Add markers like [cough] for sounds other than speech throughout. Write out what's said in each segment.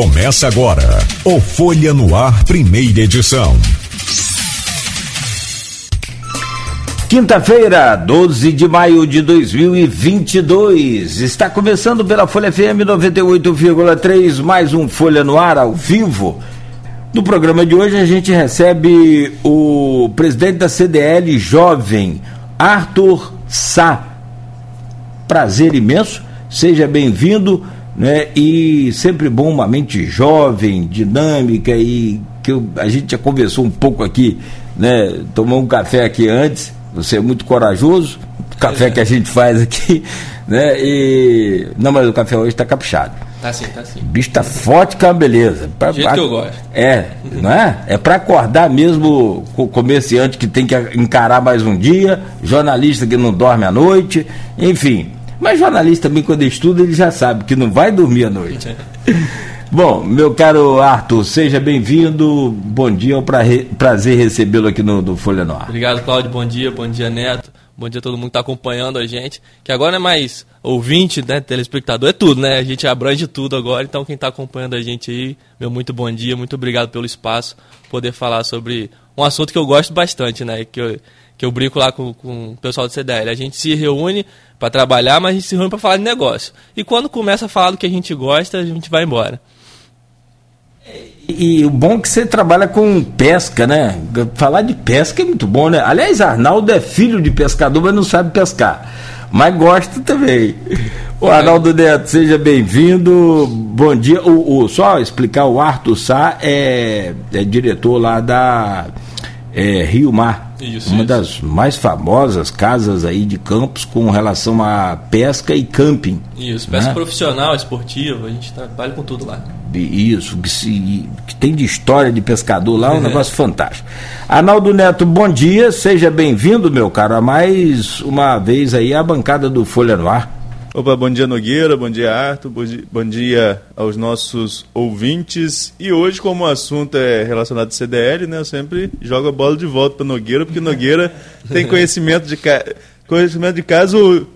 Começa agora o Folha no Ar, primeira edição. Quinta-feira, 12 de maio de 2022. Está começando pela Folha FM 98,3, mais um Folha no Ar ao vivo. No programa de hoje a gente recebe o presidente da CDL jovem, Arthur Sá. Prazer imenso, seja bem-vindo né? E sempre bom uma mente jovem, dinâmica e que eu, a gente já conversou um pouco aqui, né? Tomou um café aqui antes. Você é muito corajoso. Café é. que a gente faz aqui, [laughs] né? E não, mas o café hoje está caprichado. Tá sim, tá sim. O bicho tá forte com a beleza. Pra, Do jeito que eu gosto. É, não é? É para acordar mesmo o comerciante que tem que encarar mais um dia, jornalista que não dorme à noite, enfim. Mas jornalista também, quando estuda, ele já sabe que não vai dormir à noite. [laughs] Bom, meu caro Arthur, seja bem-vindo. Bom dia, é um prazer recebê-lo aqui no, no Folha Noir. Obrigado, Cláudio. Bom dia, bom dia, Neto. Bom dia a todo mundo que está acompanhando a gente. Que agora é mais ouvinte, né? Telespectador, é tudo, né? A gente abrange tudo agora. Então, quem está acompanhando a gente aí, meu muito bom dia, muito obrigado pelo espaço, poder falar sobre um assunto que eu gosto bastante, né? Que eu, que eu brinco lá com, com o pessoal do CDL. A gente se reúne para trabalhar, mas a gente se reúne para falar de negócio. E quando começa a falar do que a gente gosta, a gente vai embora. E, o bom é que você trabalha com pesca, né? Falar de pesca é muito bom, né? Aliás, Arnaldo é filho de pescador, mas não sabe pescar. Mas gosta também. O Arnaldo Neto, seja bem-vindo. Bom dia. O, o, só explicar, o Arthur Sá é, é diretor lá da é, Rio Mar isso, uma isso. das mais famosas casas aí de campos com relação a pesca e camping. Isso, pesca né? profissional, esportiva, a gente trabalha com tudo lá. Isso, que, se, que tem de história de pescador lá, é um é. negócio fantástico. Arnaldo Neto, bom dia, seja bem-vindo, meu caro, a mais uma vez aí a bancada do Folha no Ar. Opa, bom dia Nogueira, bom dia Arthur, bom dia aos nossos ouvintes. E hoje, como o assunto é relacionado ao CDL, né, eu sempre jogo a bola de volta para Nogueira, porque Nogueira tem conhecimento de, conhecimento de caso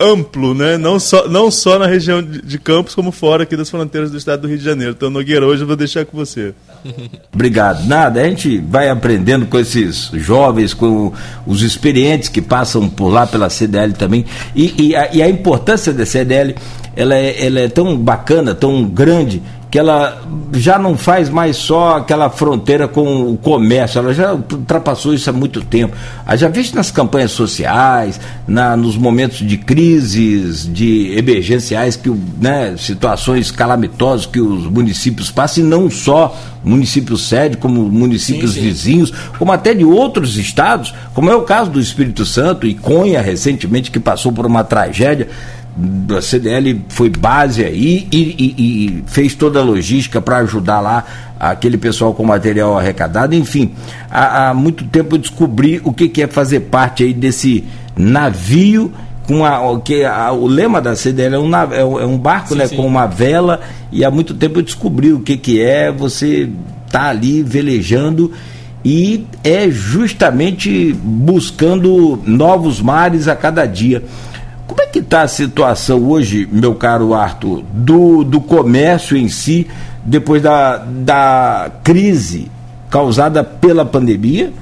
amplo, né? Não só, não só na região de, de, Campos, como fora aqui das fronteiras do estado do Rio de Janeiro. Então, Nogueira, hoje eu vou deixar com você. [laughs] Obrigado. Nada, a gente vai aprendendo com esses jovens, com os experientes que passam por lá pela CDL também. E, e, a, e a importância da CDL, ela é, ela é tão bacana, tão grande, que ela já não faz mais só aquela fronteira com o comércio, ela já ultrapassou isso há muito tempo. A já visto nas campanhas sociais, na, nos momentos de crises, de emergenciais, que, né, situações calamitosas que os municípios passam, e não só municípios sede, como municípios sim, sim. vizinhos, como até de outros estados, como é o caso do Espírito Santo e Conha, recentemente, que passou por uma tragédia a CDL foi base aí e, e, e fez toda a logística para ajudar lá aquele pessoal com material arrecadado. Enfim, há, há muito tempo eu descobri o que, que, é fazer parte aí desse navio com a, que a, o lema da CDL é um, é um, é um barco sim, né, sim. com uma vela e há muito tempo eu descobri o que, que é você tá ali velejando e é justamente buscando novos mares a cada dia. Como é que está a situação hoje, meu caro Arthur, do, do comércio em si, depois da, da crise causada pela pandemia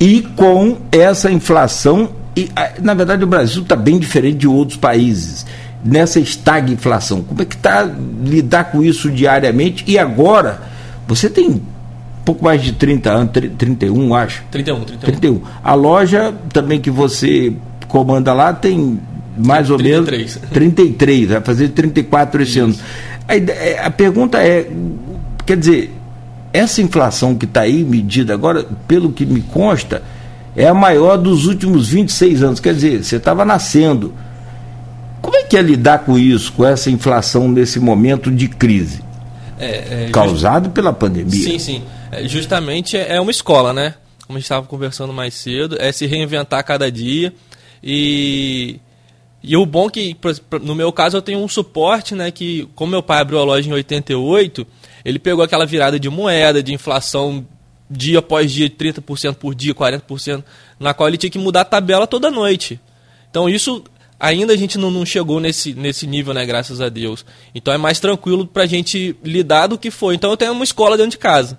e com essa inflação? E, na verdade, o Brasil está bem diferente de outros países nessa estagflação. Como é que está lidar com isso diariamente? E agora, você tem pouco mais de 30 anos, 31, acho. 31, 31. 31. A loja também que você comanda lá tem mais 33. ou menos 33, vai fazer 34 esse Isso. ano. A, é, a pergunta é, quer dizer, essa inflação que está aí medida agora, pelo que me consta, é a maior dos últimos 26 anos. Quer dizer, você estava nascendo. Como é que é lidar com isso, com essa inflação nesse momento de crise? É, é, Causado just... pela pandemia. Sim, sim. É, justamente é uma escola, né? Como a gente estava conversando mais cedo, é se reinventar cada dia. E e o bom é que, no meu caso, eu tenho um suporte, né? Que, como meu pai abriu a loja em 88, ele pegou aquela virada de moeda, de inflação dia após dia, 30% por dia, 40%, na qual ele tinha que mudar a tabela toda noite. Então isso ainda a gente não, não, chegou nesse, nesse nível, né? Graças a Deus. Então é mais tranquilo pra gente lidar do que foi. Então eu tenho uma escola dentro de casa.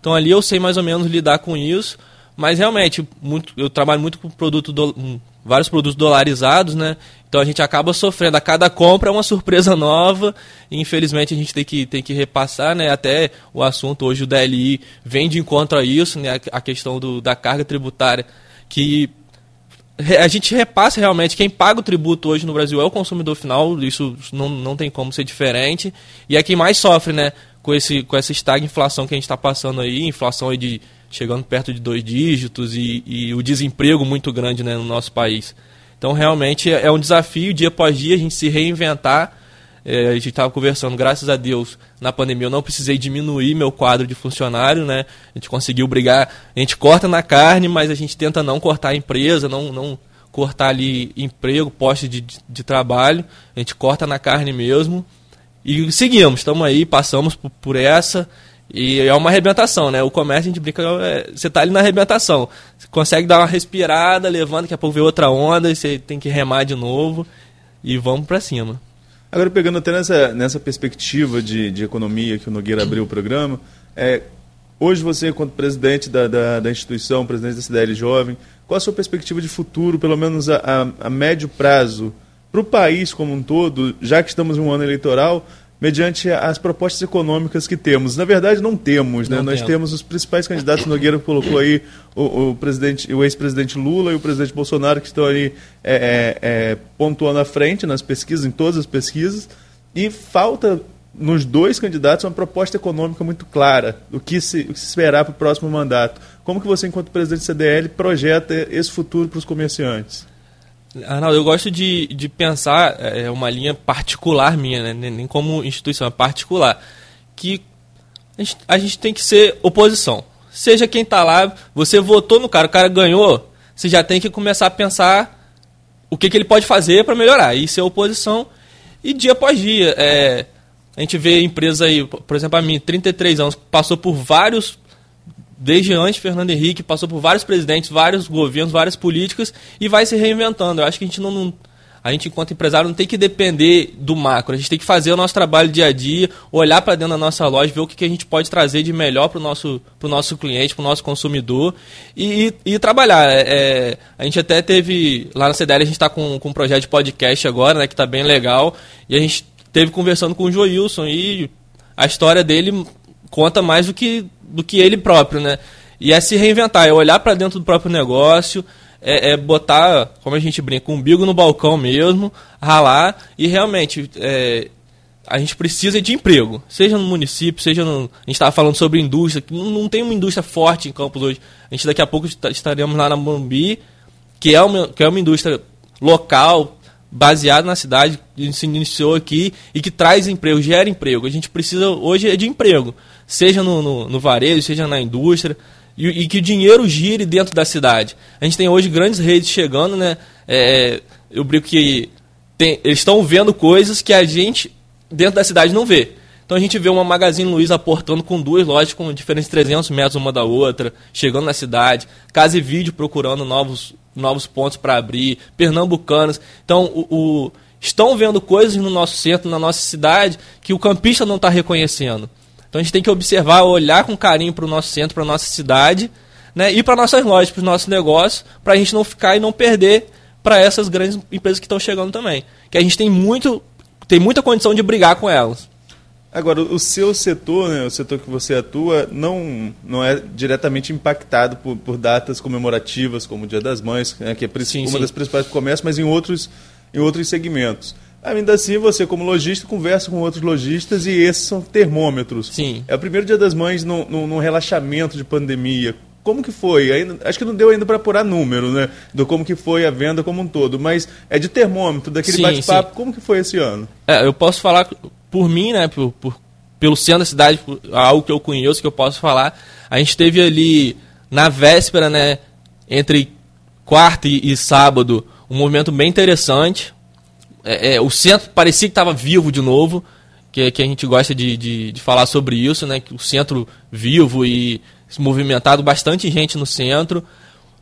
Então ali eu sei mais ou menos lidar com isso. Mas realmente, muito, eu trabalho muito com produto do, vários produtos dolarizados, né? Então a gente acaba sofrendo. A cada compra é uma surpresa [laughs] nova. E infelizmente a gente tem que, tem que repassar, né? Até o assunto hoje, o DLI vem de encontro a isso, né? A questão do, da carga tributária, que a gente repassa realmente. Quem paga o tributo hoje no Brasil é o consumidor final, isso não, não tem como ser diferente. E é quem mais sofre, né? Com, esse, com essa estagflação que a gente está passando aí, inflação aí de chegando perto de dois dígitos e, e o desemprego muito grande né, no nosso país. Então, realmente é um desafio, dia após dia, a gente se reinventar. É, a gente estava conversando, graças a Deus, na pandemia eu não precisei diminuir meu quadro de funcionário, né? A gente conseguiu brigar, a gente corta na carne, mas a gente tenta não cortar a empresa, não, não cortar ali emprego, poste de, de, de trabalho, a gente corta na carne mesmo. E seguimos, estamos aí, passamos por, por essa. E é uma arrebentação, né? O comércio, a gente brinca, é, você tá ali na arrebentação. Você consegue dar uma respirada, levando, daqui a pouco vê outra onda, e você tem que remar de novo e vamos para cima. Agora, pegando até nessa, nessa perspectiva de, de economia que o Nogueira abriu o programa, é, hoje você, enquanto presidente da, da, da, instituição, presidente da CDL Jovem, qual a sua perspectiva de futuro, pelo menos a, a, a médio prazo, para o país como um todo, já que estamos em um ano eleitoral, mediante as propostas econômicas que temos. Na verdade, não temos, né? Não Nós temos os principais candidatos, Nogueira colocou aí o, o presidente, o ex-presidente Lula e o presidente Bolsonaro, que estão ali é, é, é, pontuando à frente nas pesquisas, em todas as pesquisas, e falta nos dois candidatos uma proposta econômica muito clara do que se, o que se esperar para o próximo mandato. Como que você, enquanto presidente do CDL, projeta esse futuro para os comerciantes? Arnaldo, eu gosto de, de pensar é, é uma linha particular minha, né? nem como instituição, é particular, que a gente, a gente tem que ser oposição. Seja quem está lá, você votou no cara, o cara ganhou, você já tem que começar a pensar o que, que ele pode fazer para melhorar. E ser oposição, e dia após dia. É, a gente vê empresas aí, por exemplo, a minha, 33 anos, passou por vários desde antes Fernando Henrique, passou por vários presidentes, vários governos, várias políticas e vai se reinventando. Eu acho que a gente não, não a gente enquanto empresário não tem que depender do macro, a gente tem que fazer o nosso trabalho dia a dia, olhar para dentro da nossa loja, ver o que, que a gente pode trazer de melhor para o nosso, nosso cliente, para o nosso consumidor e, e, e trabalhar. É, é, a gente até teve, lá na CDL a gente está com, com um projeto de podcast agora, né, que está bem legal, e a gente teve conversando com o Joilson e a história dele conta mais do que, do que ele próprio, né? E é se reinventar, é olhar para dentro do próprio negócio, é, é, botar, como a gente brinca, um umbigo no balcão mesmo, ralar e realmente é, a gente precisa de emprego, seja no município, seja no. A gente estava falando sobre indústria, que não, não, tem uma indústria forte em Campos hoje. A gente daqui a pouco estaremos lá na Mambi, que é uma, que é uma indústria local, baseado na cidade, que se iniciou aqui e que traz emprego, gera emprego. A gente precisa hoje é de emprego, seja no, no, no varejo, seja na indústria, e, e, que o dinheiro gire dentro da cidade. A gente tem hoje grandes redes chegando, né? É, eu brinco que tem, eles estão vendo coisas que a gente dentro da cidade não vê. Então a gente vê uma Magazine Luiza aportando com duas lojas com diferentes 300 metros uma da outra, chegando na cidade, Casa e Vídeo procurando novos, novos pontos para abrir, pernambucanos. Então o, o, estão vendo coisas no nosso centro, na nossa cidade, que o campista não está reconhecendo. Então a gente tem que observar, olhar com carinho para o nosso centro, para a nossa cidade, né, e para nossas lojas, para os nossos negócios, para a gente não ficar e não perder para essas grandes empresas que estão chegando também. Que a gente tem muito, tem muita condição de brigar com elas. Agora, o seu setor, né, o setor que você atua, não, não é diretamente impactado por, por datas comemorativas, como o Dia das Mães, né, que é sim, uma sim. das principais do comércio, mas em outros, em outros segmentos. Ainda assim, você, como lojista, conversa com outros lojistas e esses são termômetros. Sim. É o primeiro dia das mães num, relaxamento de pandemia. Como que foi? Ainda, acho que não deu ainda para apurar número, né? Do como que foi a venda como um todo. Mas é de termômetro, daquele bate-papo. Como que foi esse ano? É, eu posso falar por mim, né? Por, por, pelo centro da cidade, algo que eu conheço, que eu posso falar. A gente teve ali, na véspera, né? Entre quarta e, e sábado, um movimento bem interessante é, é, o centro parecia que estava vivo de novo, que, que a gente gosta de, de, de, falar sobre isso, né? Que o centro vivo e movimentado, bastante gente no centro.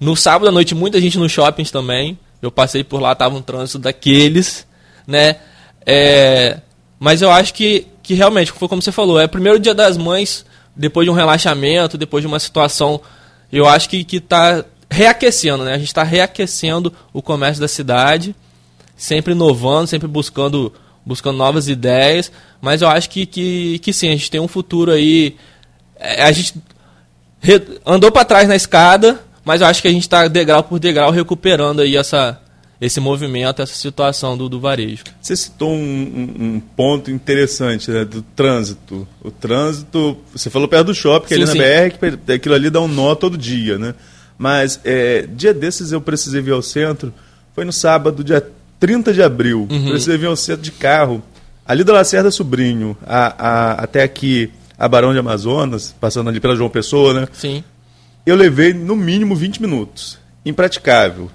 No sábado à noite, muita gente nos shoppings também. Eu passei por lá, tava um trânsito daqueles, né? É, mas eu acho que, que realmente, foi como você falou, é o primeiro dia das mães, depois de um relaxamento, depois de uma situação, eu acho que, que tá reaquecendo, né? A gente está reaquecendo o comércio da cidade, sempre inovando, sempre buscando, buscando novas ideias, mas eu acho que, que, que sim, a gente tem um futuro aí. é, A gente andou para trás na escada, mas eu acho que a gente está degrau por degrau recuperando aí essa, esse movimento, essa situação do, do varejo. Você citou um, um- um ponto interessante, né, do trânsito. O trânsito, você falou perto do shopping, que é Sim, ali sim. na BR, que aquilo ali dá um nó todo dia, né? Mas é, dia desses eu precisei vir ao centro, foi no sábado, dia 30 de abril. Uhum. Precisei vir ao centro de carro, ali da Lacerda Sobrinho, a, a- até aqui, a Barão de Amazonas, passando ali pela João Pessoa, né? Sim. eu levei no mínimo 20 minutos. Impraticável.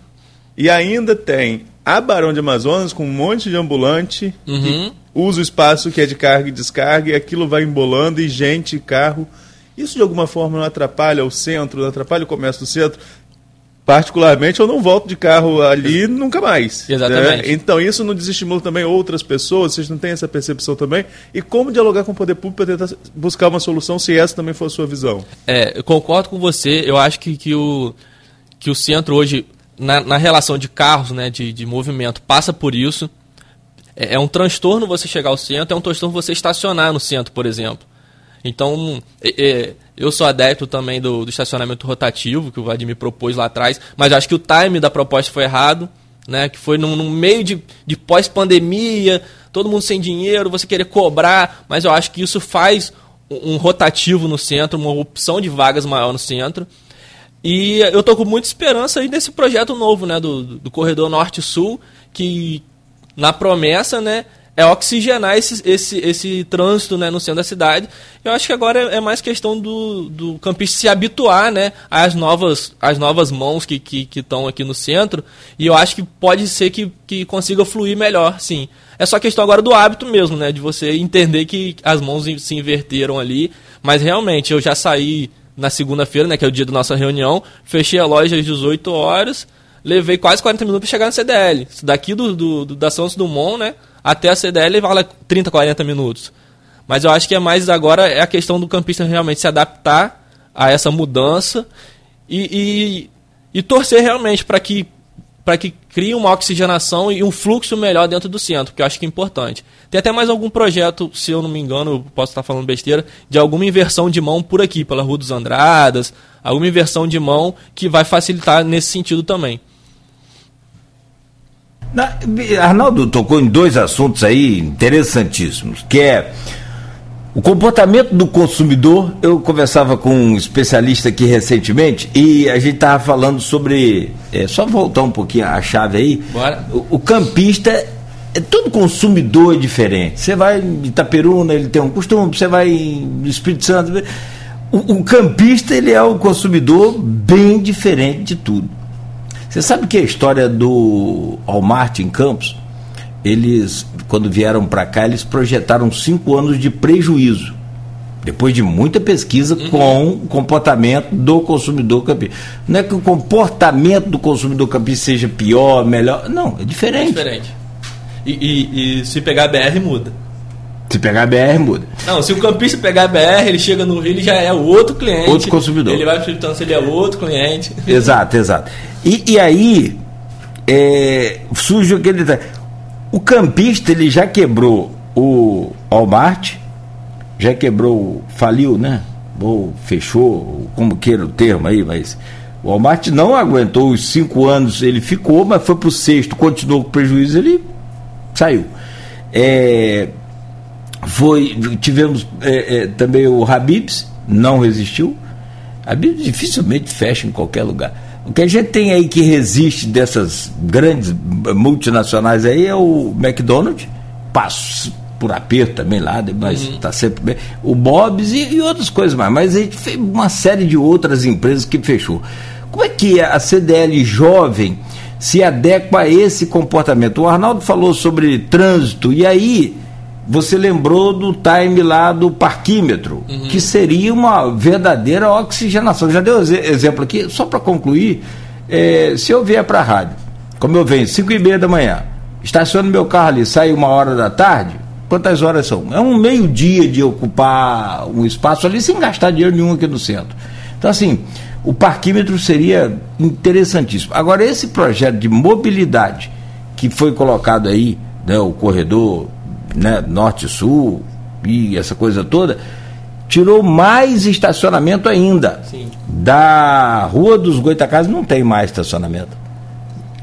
E ainda tem a Barão de Amazonas com um monte de ambulante Uhum. que usa o espaço que é de carga e descarga e aquilo vai embolando e gente e carro. Isso de alguma forma não atrapalha o centro, não atrapalha o comércio do centro. Particularmente, eu não volto de carro ali nunca mais. Exatamente. né? Então, isso não desestimula também outras pessoas? Vocês não têm essa percepção também? E como dialogar com o poder público para tentar buscar uma solução, se essa também for a sua visão? É, eu concordo com você. Eu acho que, que, o, que o centro hoje, na, na relação de carros, né, de, de movimento, passa por isso. É, é um transtorno você chegar ao centro, é um transtorno você estacionar no centro, por exemplo. Então, é, eu sou adepto também do, do estacionamento rotativo, que o Vladimir propôs lá atrás, mas acho que o time da proposta foi errado, né? Que foi num, num meio de, de pós-pandemia, todo mundo sem dinheiro, você querer cobrar, mas eu acho que isso faz um, um rotativo no centro, uma opção de vagas maior no centro. E eu tô com muita esperança aí nesse projeto novo, né, do, do corredor norte-sul, que na promessa, né, é oxigenar esse, esse, esse trânsito né, no centro da cidade. Eu acho que agora é, é mais questão do, do campista se habituar né, às, novas, às novas mãos que estão que, que aqui no centro. E eu acho que pode ser que, que consiga fluir melhor, sim. É só questão agora do hábito mesmo, né? De você entender que as mãos se inverteram ali. Mas realmente, eu já saí na segunda-feira, né? Que é o dia da nossa reunião. Fechei a loja às 18 horas. Levei quase 40 minutos para chegar na CDL. Daqui do, do, do- da Santos Dumont, né? Até a CDL lá 30, 40 minutos. Mas eu acho que é mais agora é a questão do campista realmente se adaptar a essa mudança e, e, e torcer realmente para que para que crie uma oxigenação e um fluxo melhor dentro do centro, porque eu acho que é importante. Tem até mais algum projeto, se eu não me engano, posso estar falando besteira, de alguma inversão de mão por aqui, pela Rua dos Andradas, alguma inversão de mão que vai facilitar nesse sentido também. Na- Arnaldo tocou em dois assuntos aí interessantíssimos, que é o comportamento do consumidor. Eu conversava com um especialista aqui recentemente e a gente estava falando sobre. é, só voltar um pouquinho a chave aí. Bora. O, o campista. É, todo consumidor é diferente. Você vai em Itaperuna, ele tem um costume, você vai em Espírito Santo. O, o campista, ele é um consumidor bem diferente de tudo. Você sabe que a história do Walmart em Campos, eles, quando vieram para cá, eles projetaram cinco anos de prejuízo. Depois de muita pesquisa com o comportamento do consumidor campista. Não é que o comportamento do consumidor campista seja pior, melhor. Não, é É diferente. diferente. E, e- e se pegar a BR, muda. Se pegar a BR, muda. Não, se o campista pegar a BR, ele chega no Rio, ele já é outro cliente. Outro consumidor. Ele vai para o Espírito Santo, ele é outro cliente. [laughs] Exato, exato. E, e aí é, surge aquele. detalhe. O campista ele já quebrou o Walmart, já quebrou, faliu, né? Ou fechou, como queira o termo aí, mas o Walmart não aguentou os cinco anos, ele ficou, mas foi para o sexto, continuou com prejuízo, ele saiu. É, foi, tivemos é, é, também o Habibs, não resistiu. Habibs dificilmente fecha em qualquer lugar. O que a gente tem aí que resiste dessas grandes multinacionais aí é o McDonald's, passa por aperto também lá, mas está sempre bem. O Bob's e, e outras coisas mais. Mas a gente fez uma série de outras empresas que fechou. Como é que a CDL jovem se adequa a esse comportamento? O Arnaldo falou sobre trânsito, e aí você lembrou do time lá do parquímetro, que seria uma verdadeira oxigenação. Já deu exe- exemplo aqui, só para concluir, eh, se eu vier para a rádio, como eu venho 5 e meia da manhã, estaciono meu carro ali, saio uma hora da tarde, quantas horas são? É um meio-dia de ocupar um espaço ali sem gastar dinheiro nenhum aqui no centro. Então, assim, o parquímetro seria interessantíssimo. Agora, esse projeto de mobilidade que foi colocado aí, né, o corredor né, norte-sul e essa coisa toda, tirou mais estacionamento ainda. Sim. Da Rua dos Goitacazes não tem mais estacionamento.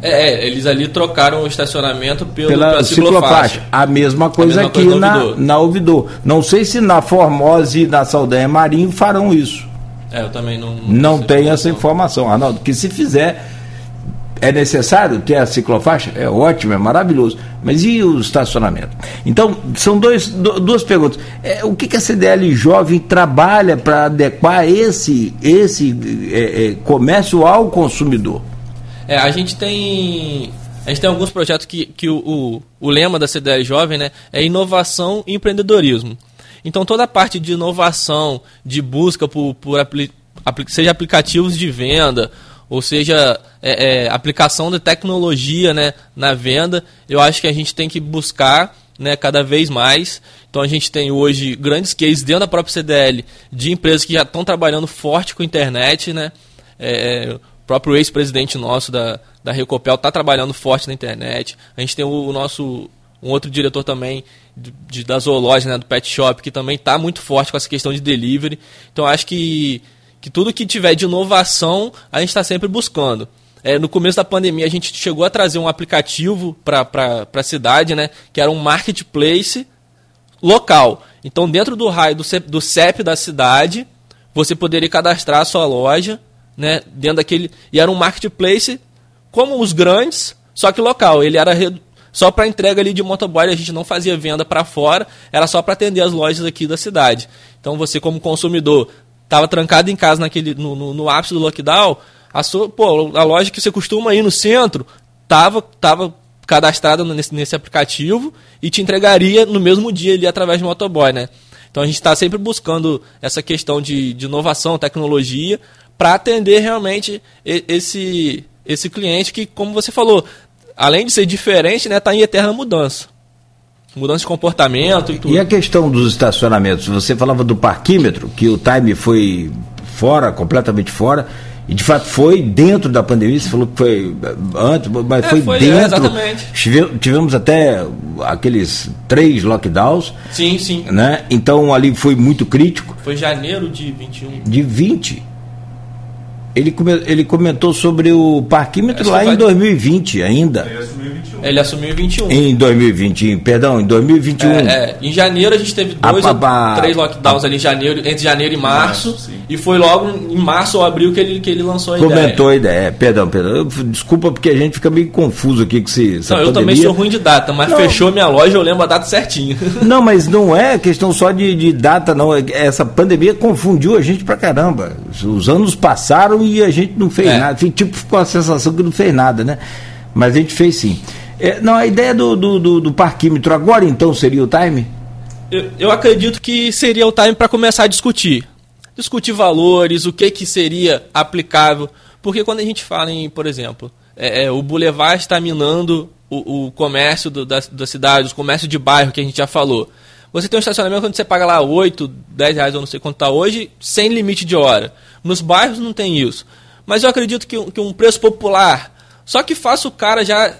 É, é, eles ali trocaram o estacionamento pelo, Pela pela ciclofaixa. ciclofaixa. A mesma coisa mesma aqui coisa na, Ouvidor. na Ouvidor. Não sei se na Formosa e na Saldanha Marinho farão isso. É, eu também não. Não sei tem como essa informação, Arnaldo. Que se fizer, é necessário ter a ciclofaixa? É ótimo, é maravilhoso. Mas e o estacionamento? Então, são dois, du- duas perguntas. É, o que, que a CDL Jovem trabalha para adequar esse, esse é, é, comércio ao consumidor? É, a gente tem. A gente tem alguns projetos que, que o, o, o lema da CDL Jovem né, é inovação e empreendedorismo. Então toda a parte de inovação, de busca por, por apli- seja aplicativos de venda, ou seja, é, é, aplicação de tecnologia né, na venda, eu acho que a gente tem que buscar né, cada vez mais. Então a gente tem hoje grandes cases dentro da própria CDL de empresas que já estão trabalhando forte com a internet, né? É, o próprio ex-presidente nosso da, da Recopel está trabalhando forte na internet. A gente tem o, o nosso um outro diretor também de, de- da zoológica, né, do pet shop, que também está muito forte com essa questão de delivery. Então acho que, que tudo que tiver de inovação a gente está sempre buscando. É, no começo da pandemia a gente chegou a trazer um aplicativo para a cidade, né, que era um marketplace local. Então, dentro do raio do CEP, do CEP da cidade, você poderia cadastrar a sua loja, né, dentro daquele e era um marketplace como os grandes, só que local. Ele era só para entrega ali de motoboy, a gente não fazia venda para fora, era só para atender as lojas aqui da cidade. Então, você como consumidor estava trancado em casa naquele no, no, no ápice do lockdown, a sua, pô, a loja que você costuma ir no centro tava tava cadastrada nesse, nesse aplicativo e te entregaria no mesmo dia ali através de motoboy, né? Então a gente está sempre buscando essa questão de, de inovação, tecnologia, para atender realmente esse, esse cliente que, como você falou, além de ser diferente, né, está em eterna mudança. Mudança de comportamento e tudo. E a questão dos estacionamentos? Você falava do parquímetro, que o time foi fora, completamente fora. E de fato foi dentro da pandemia, você falou que foi antes, mas É, foi, foi, é, dentro. exatamente. Tive- Tivemos até aqueles três lockdowns, Sim, sim. né? Então ali foi muito crítico. Foi janeiro de 21. De 20. Ele, come- ele comentou sobre o parquímetro Acho lá em vai- 2020 ainda. Ele assumiu 21. Ele assumiu em 21. Em 2020, em- perdão, em 2021. É, é. Em janeiro a gente teve dois A- ou a- a- três lockdowns ali em janeiro, entre janeiro e março. Março, e foi logo em março ou abril que ele, que ele lançou a Comentou ideia. a ideia. É, perdão, perdão. Eu- desculpa porque a gente fica meio confuso aqui com esse, essa Não, eu pandemia. também sou ruim de data, mas Não. fechou minha loja, eu lembro a data certinho. [laughs] Não, mas não é questão só de, de data, não. É Essa pandemia confundiu a gente pra caramba. Os anos passaram e a gente não fez É. nada. Tipo, ficou a sensação que não fez nada, né? Mas a gente fez sim. É, não, a ideia do, do, do, do parquímetro agora então seria o time? Eu, eu acredito que seria o time para começar a discutir. Discutir valores, o que, que seria aplicável. Porque quando a gente fala em, por exemplo, é, é, o Boulevard está minando o, o comércio do- da, da cidade, os comércios de bairro que a gente já falou. Você tem um estacionamento quando você paga lá 8, 10 reais, eu não sei quanto está hoje, sem limite de hora. Nos bairros não tem isso. Mas eu acredito que, que um preço popular, só que faça o cara já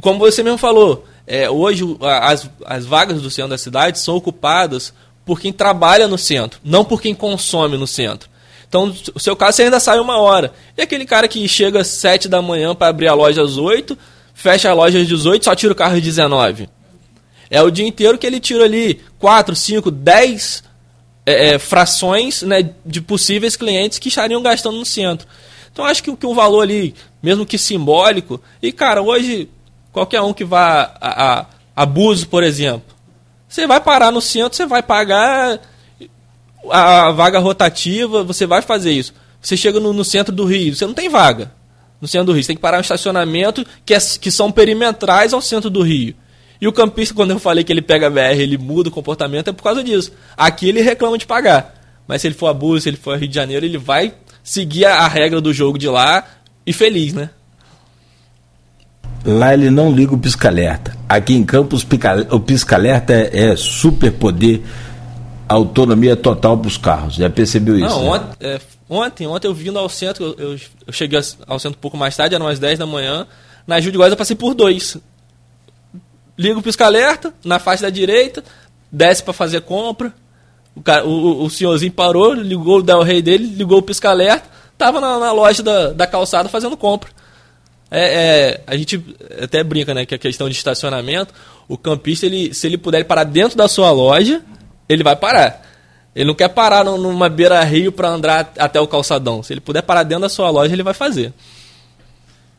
como você mesmo falou, é, hoje as, as vagas do centro da cidade são ocupadas por quem trabalha no centro, não por quem consome no centro. Então, o seu caso, você ainda sai uma hora. E aquele cara que chega às 7 da manhã para abrir a loja às 8, fecha a loja às 18, só tira o carro às 19. É o dia inteiro que ele tira ali 4, 5, 10 é, é, frações né, de possíveis clientes que estariam gastando no centro. Então acho que, que um valor ali, mesmo que simbólico, e cara, hoje qualquer um que vá a, a abuso, por exemplo, você vai parar no centro, você vai pagar a vaga rotativa, você vai fazer isso. Você chega no, no centro do Rio, você não tem vaga no centro do Rio, você tem que parar um estacionamento que, é, que são perimetrais ao centro do Rio. E o campista, quando eu falei que ele pega BR, ele muda o comportamento, é por causa disso. Aqui ele reclama de pagar. Mas se ele for abuso, se ele for Rio de Janeiro, ele vai seguir a, a regra do jogo de lá e feliz, né? Lá ele não liga o pisca-alerta. Aqui em Campos o pisca-alerta é, é super poder, autonomia total para os carros. Já percebeu isso? Não, né? ontem, é, ontem, ontem eu vindo ao centro, eu, eu, cheguei ao centro um pouco mais tarde, eram umas 10 da manhã. Na Gil de Góis eu passei por dois. Liga o pisca-alerta, na faixa da direita, desce para fazer compra. O, cara, o, o, senhorzinho parou, ligou o Del Rey dele, ligou o pisca-alerta, tava na, na, loja da, da calçada fazendo compra. É, é, a gente até brinca, né, que a questão de estacionamento, o campista, ele, se ele puder parar dentro da sua loja, ele vai parar. Ele não quer parar numa beira-rio para andar até o calçadão. Se ele puder parar dentro da sua loja, ele vai fazer.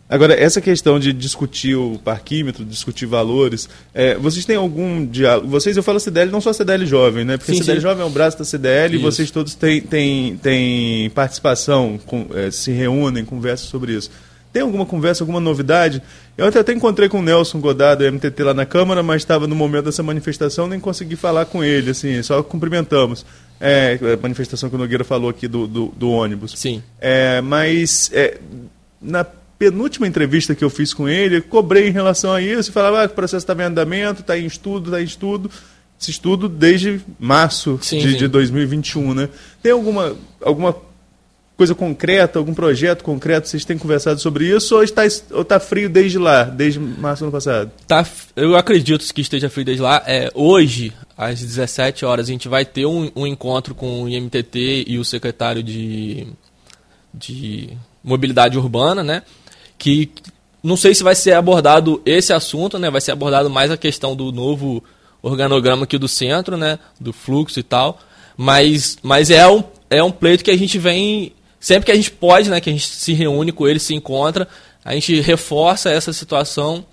Agora, essa questão de discutir o parquímetro, discutir valores, é, vocês têm algum diálogo? Vocês, eu falo CDL, não só CDL jovem, né? Porque sim, CDL sim. jovem é um braço da CDL isso. e vocês todos têm, têm, têm participação, com, é, se reúnem, conversam sobre isso. Tem alguma conversa, alguma novidade? Eu até, até encontrei com o Nelson Godard, do MTT, lá na Câmara, mas estava no momento dessa manifestação, nem consegui falar com ele, assim, só cumprimentamos. É, a manifestação que o Nogueira falou aqui do, do, do ônibus. Sim. É, mas é, na penúltima entrevista que eu fiz com ele, cobrei em relação a isso, e falava ah, que o processo está em andamento, está em estudo, está em estudo. Esse estudo desde março sim, de, sim. de 2021, né? Tem alguma, alguma coisa concreta, algum projeto concreto, vocês têm conversado sobre isso ou está, ou está frio desde lá, desde março do ano passado? Tá, eu acredito que esteja frio desde lá. É, hoje, às 17 horas, a gente vai ter um, um encontro com o IMTT e o secretário de, de Mobilidade Urbana, né? que não sei se vai ser abordado esse assunto, né? Vai ser abordado mais a questão do novo organograma aqui do centro, né? Do fluxo e tal. Mas, mas é, um, é um pleito que a gente vem. Sempre que a gente pode, né? Que a gente se reúne com ele, se encontra, a gente reforça essa situação,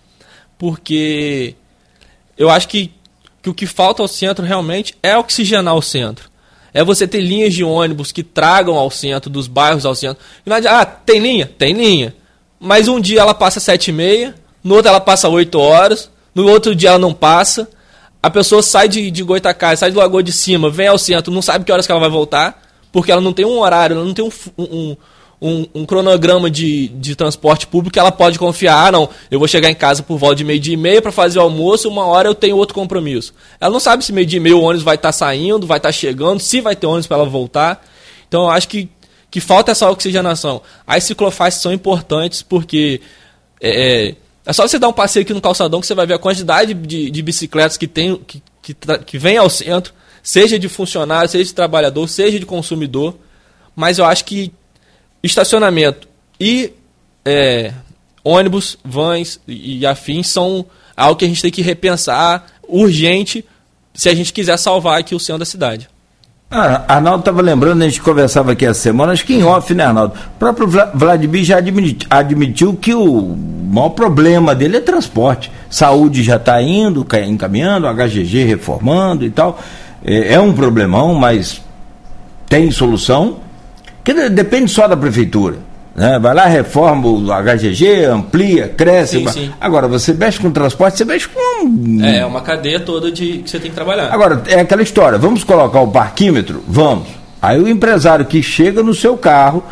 porque eu acho que, que o que falta ao centro realmente é oxigenar o centro. É você ter linhas de ônibus que tragam ao centro, dos bairros ao centro. Ah, tem linha? Tem linha mas um dia ela passa sete e meia, no outro ela passa oito horas, no outro dia ela não passa. A pessoa sai de, de Goitacás, sai do Lagoa de Cima, vem ao centro, não sabe que horas que ela vai voltar, porque ela não tem um horário, ela não tem um, um, um, um cronograma de, de transporte público que ela pode confiar. Ah, não, eu vou chegar em casa por volta de meio-dia e meia para fazer o almoço, uma hora eu tenho outro compromisso. Ela não sabe se meio-dia e meia o ônibus vai estar tá saindo, vai estar tá chegando, se vai ter ônibus para ela voltar. Então eu acho que que falta essa oxigenação. As ciclofaixas são importantes porque é, é, é só você dar um passeio aqui no calçadão que você vai ver a quantidade de, de bicicletas que tem que, que, que vem ao centro, seja de funcionário, seja de trabalhador, seja de consumidor. Mas eu acho que estacionamento e é, ônibus, vans e, afins são algo que a gente tem que repensar urgente se a gente quiser salvar aqui o centro da cidade. Ah, Arnaldo estava lembrando, a gente conversava aqui essa semana, acho que em off, né, Arnaldo? O próprio Vladimir já admitiu, admitiu que o maior problema dele é transporte. Saúde já está indo, encaminhando, HGG reformando e tal. É, é um problemão, mas tem solução. Que depende só da prefeitura. Né? Vai lá, reforma o HGG, amplia, cresce. Sim, sim. Agora, você mexe com transporte, você mexe com. É, uma cadeia toda de que você tem que trabalhar. Agora, é aquela história: vamos colocar o parquímetro? Vamos. Aí o empresário que chega no seu carro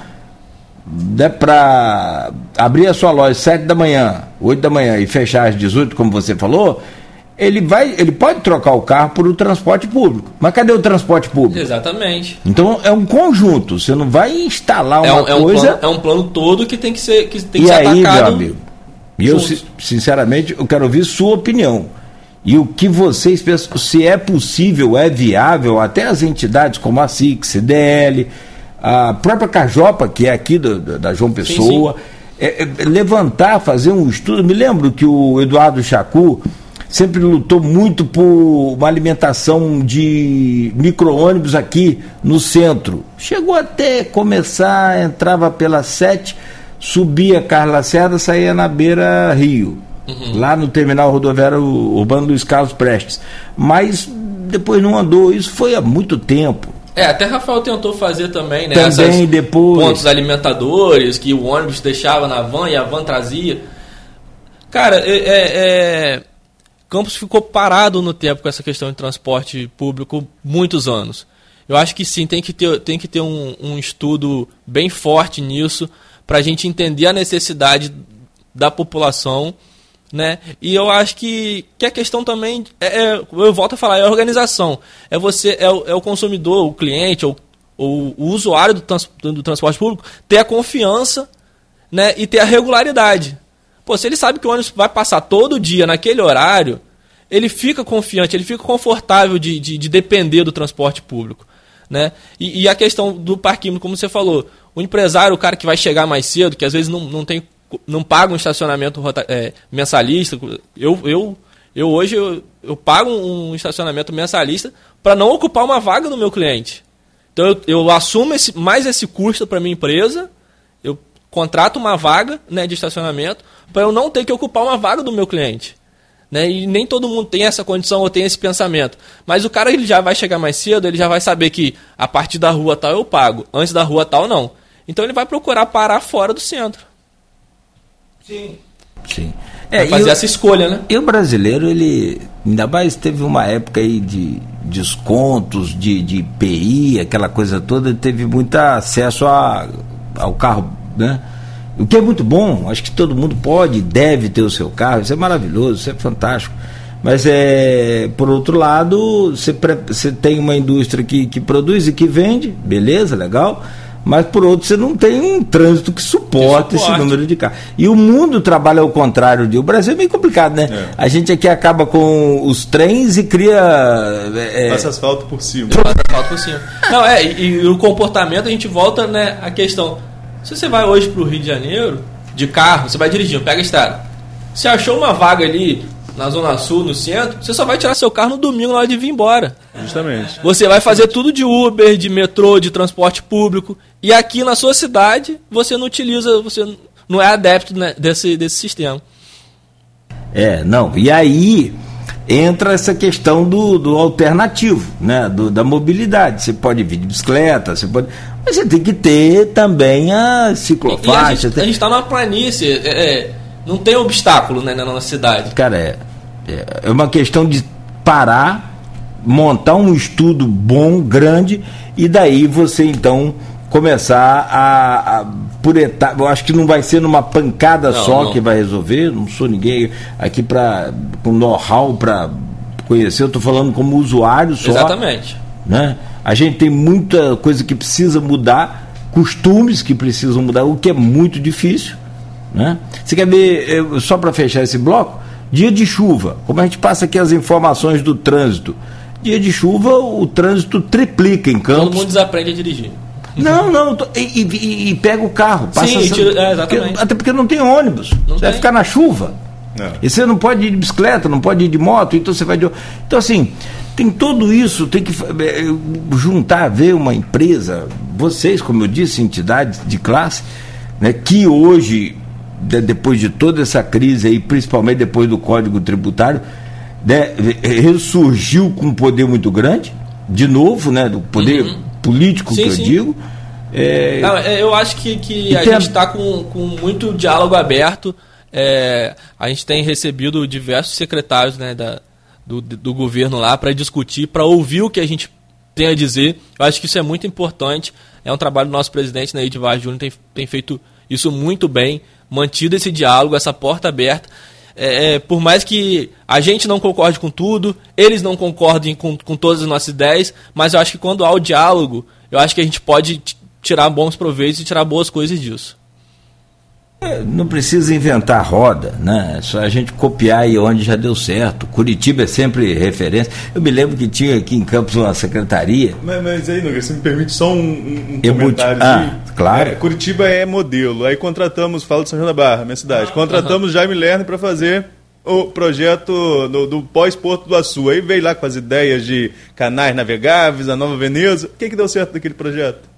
né, para abrir a sua loja às 7 da manhã, 8 da manhã e fechar às 18, como você falou, ele vai, ele pode trocar o carro por o transporte público. Mas cadê o transporte público? Exatamente. Então é um conjunto. Você não vai instalar uma é um, coisa. É um, plano, é um plano todo que tem que ser que tem que e ser aí, atacado. Meu amigo, e eu sinceramente eu quero ouvir sua opinião. E o que vocês pensam, se é possível, é viável, até as entidades como a SIC, CDL, a própria Cajopa, que é aqui do, da João Pessoa, sim, sim. É, é, levantar, fazer um estudo. Me lembro que o Eduardo Chacu sempre lutou muito por uma alimentação de micro-ônibus aqui no centro. Chegou até começar, entrava pela sete, subia Carla Lacerda, saía na beira Rio, uhum. lá no terminal rodoviário urbano Luiz Carlos Prestes. Mas depois não andou, isso foi há muito tempo. É, até Rafael tentou fazer também, né? Também essas depois. Pontos alimentadores que o ônibus deixava na van e a van trazia. Cara, é, é, é Campos ficou parado no tempo com essa questão de transporte público muitos anos. Eu acho que sim, tem que ter, tem que ter um, um estudo bem forte nisso para a gente entender a necessidade da população né? E eu acho que, que a questão também é, é eu volto a falar, é a organização. É você, é o, é o consumidor, o cliente, ou, o usuário do, trans, do transporte público ter a confiança né, e ter a regularidade. Pô, se ele sabe que o ônibus vai passar todo dia naquele horário, ele fica confiante, ele fica confortável de, de, de depender do transporte público. Né? E, e, a questão do parquímetro, como você falou, o empresário, o cara que vai chegar mais cedo, que às vezes não, não, tem, não paga um estacionamento é, mensalista. Eu, eu, eu hoje eu, eu pago um estacionamento mensalista para não ocupar uma vaga do meu cliente. Então eu, eu assumo esse, mais esse custo para minha empresa, eu contrato uma vaga né, de estacionamento para eu não ter que ocupar uma vaga do meu cliente. Né? E nem todo mundo tem essa condição ou tem esse pensamento. Mas o cara ele já vai chegar mais cedo, ele já vai saber que a partir da rua tal eu pago, antes da rua tal não. Então ele vai procurar parar fora do centro. Sim. Sim. É, vai fazer essa escolha, né? E o brasileiro, ele ainda mais teve uma época aí de descontos, de, de IPI, aquela coisa toda, ele teve muito acesso a, ao carro, né? O que é muito bom, acho que todo mundo pode, deve ter o seu carro, isso é maravilhoso, isso é fantástico. Mas é, por outro lado, você, você tem uma indústria que, que produz e que vende, beleza, legal. Mas por outro, você não tem um trânsito que suporte, esse número de carros. E o mundo trabalha ao contrário de. O Brasil é meio complicado, né? É. A gente aqui acaba com os trens e cria. É, Passa asfalto por cima. Passa asfalto por cima. Não, é, e, e o comportamento a gente volta, né, a questão se você vai hoje para o Rio de Janeiro, de carro, você vai dirigindo, pega a estrada. Você achou uma vaga ali na Zona Sul, no centro, você só vai tirar seu carro no domingo na hora de vir embora. Justamente. Você vai fazer tudo de Uber, de metrô, de transporte público. E aqui na sua cidade, você não utiliza, você não é adepto né, desse, desse sistema. É, não. E aí entra essa questão do, do alternativo, né? Do, da mobilidade. Você pode vir de bicicleta, você pode. Mas você tem que ter também a ciclofaixa. E a gente está numa planície, é, é, não tem obstáculo né, na nossa cidade. Cara, é, é, é uma questão de parar, montar um estudo bom, grande, e daí você então começar a, a por etapa, eu acho que não vai ser numa pancada não, só não. que vai resolver, não sou ninguém aqui para com know-how para conhecer, eu estou falando como usuário só. Exatamente. Né? A gente tem muita coisa que precisa mudar, costumes que precisam mudar, o que é muito difícil. Né? Você quer ver, só para fechar esse bloco, dia de chuva, como a gente passa aqui as informações do trânsito. Dia de chuva, o trânsito triplica em Campos. Todo mundo desaprende a dirigir. Não, não, e, e, e pega o carro. Passa Sim, tira, é, exatamente. Porque, até porque não tem ônibus. Não você tem. vai ficar na chuva. Não. E você não pode ir de bicicleta, não pode ir de moto, então você vai de. Então, assim, tem tudo isso, tem que é, juntar, ver uma empresa, vocês, como eu disse, entidades de classe, né, que hoje, depois de toda essa crise aí, principalmente depois do Código Tributário, né, ressurgiu com um poder muito grande, de novo, né, do poder. Uhum político sim, que eu sim. digo. É... Não, é, eu acho que, que a gente está com, com muito diálogo aberto. É, a gente tem recebido diversos secretários né, da, do, do governo lá para discutir, para ouvir o que a gente tem a dizer. Eu acho que isso é muito importante. É um trabalho do nosso presidente, né, Edvar Júnior, tem, tem feito isso muito bem, mantido esse diálogo, essa porta aberta. É, é, por mais que a gente não concorde com tudo, eles não concordem com, com todas as nossas ideias, mas eu acho que quando há o diálogo, eu acho que a gente pode tirar bons proveitos e tirar boas coisas disso. É, não precisa inventar roda, né? É só a gente copiar aí onde já deu certo. Curitiba é sempre referência. Eu me lembro que tinha aqui em Campos uma secretaria. Mas, mas aí, Nogueira, você me permite só um, um comentário? Ah, claro. É, Curitiba é modelo. Aí contratamos, falo de São João da Barra, minha cidade. Ah, contratamos Jaime Lerner para fazer o projeto do, do pós-Porto do Açu. Aí veio lá com as ideias de canais navegáveis, a Nova Veneza. O que, que deu certo daquele projeto?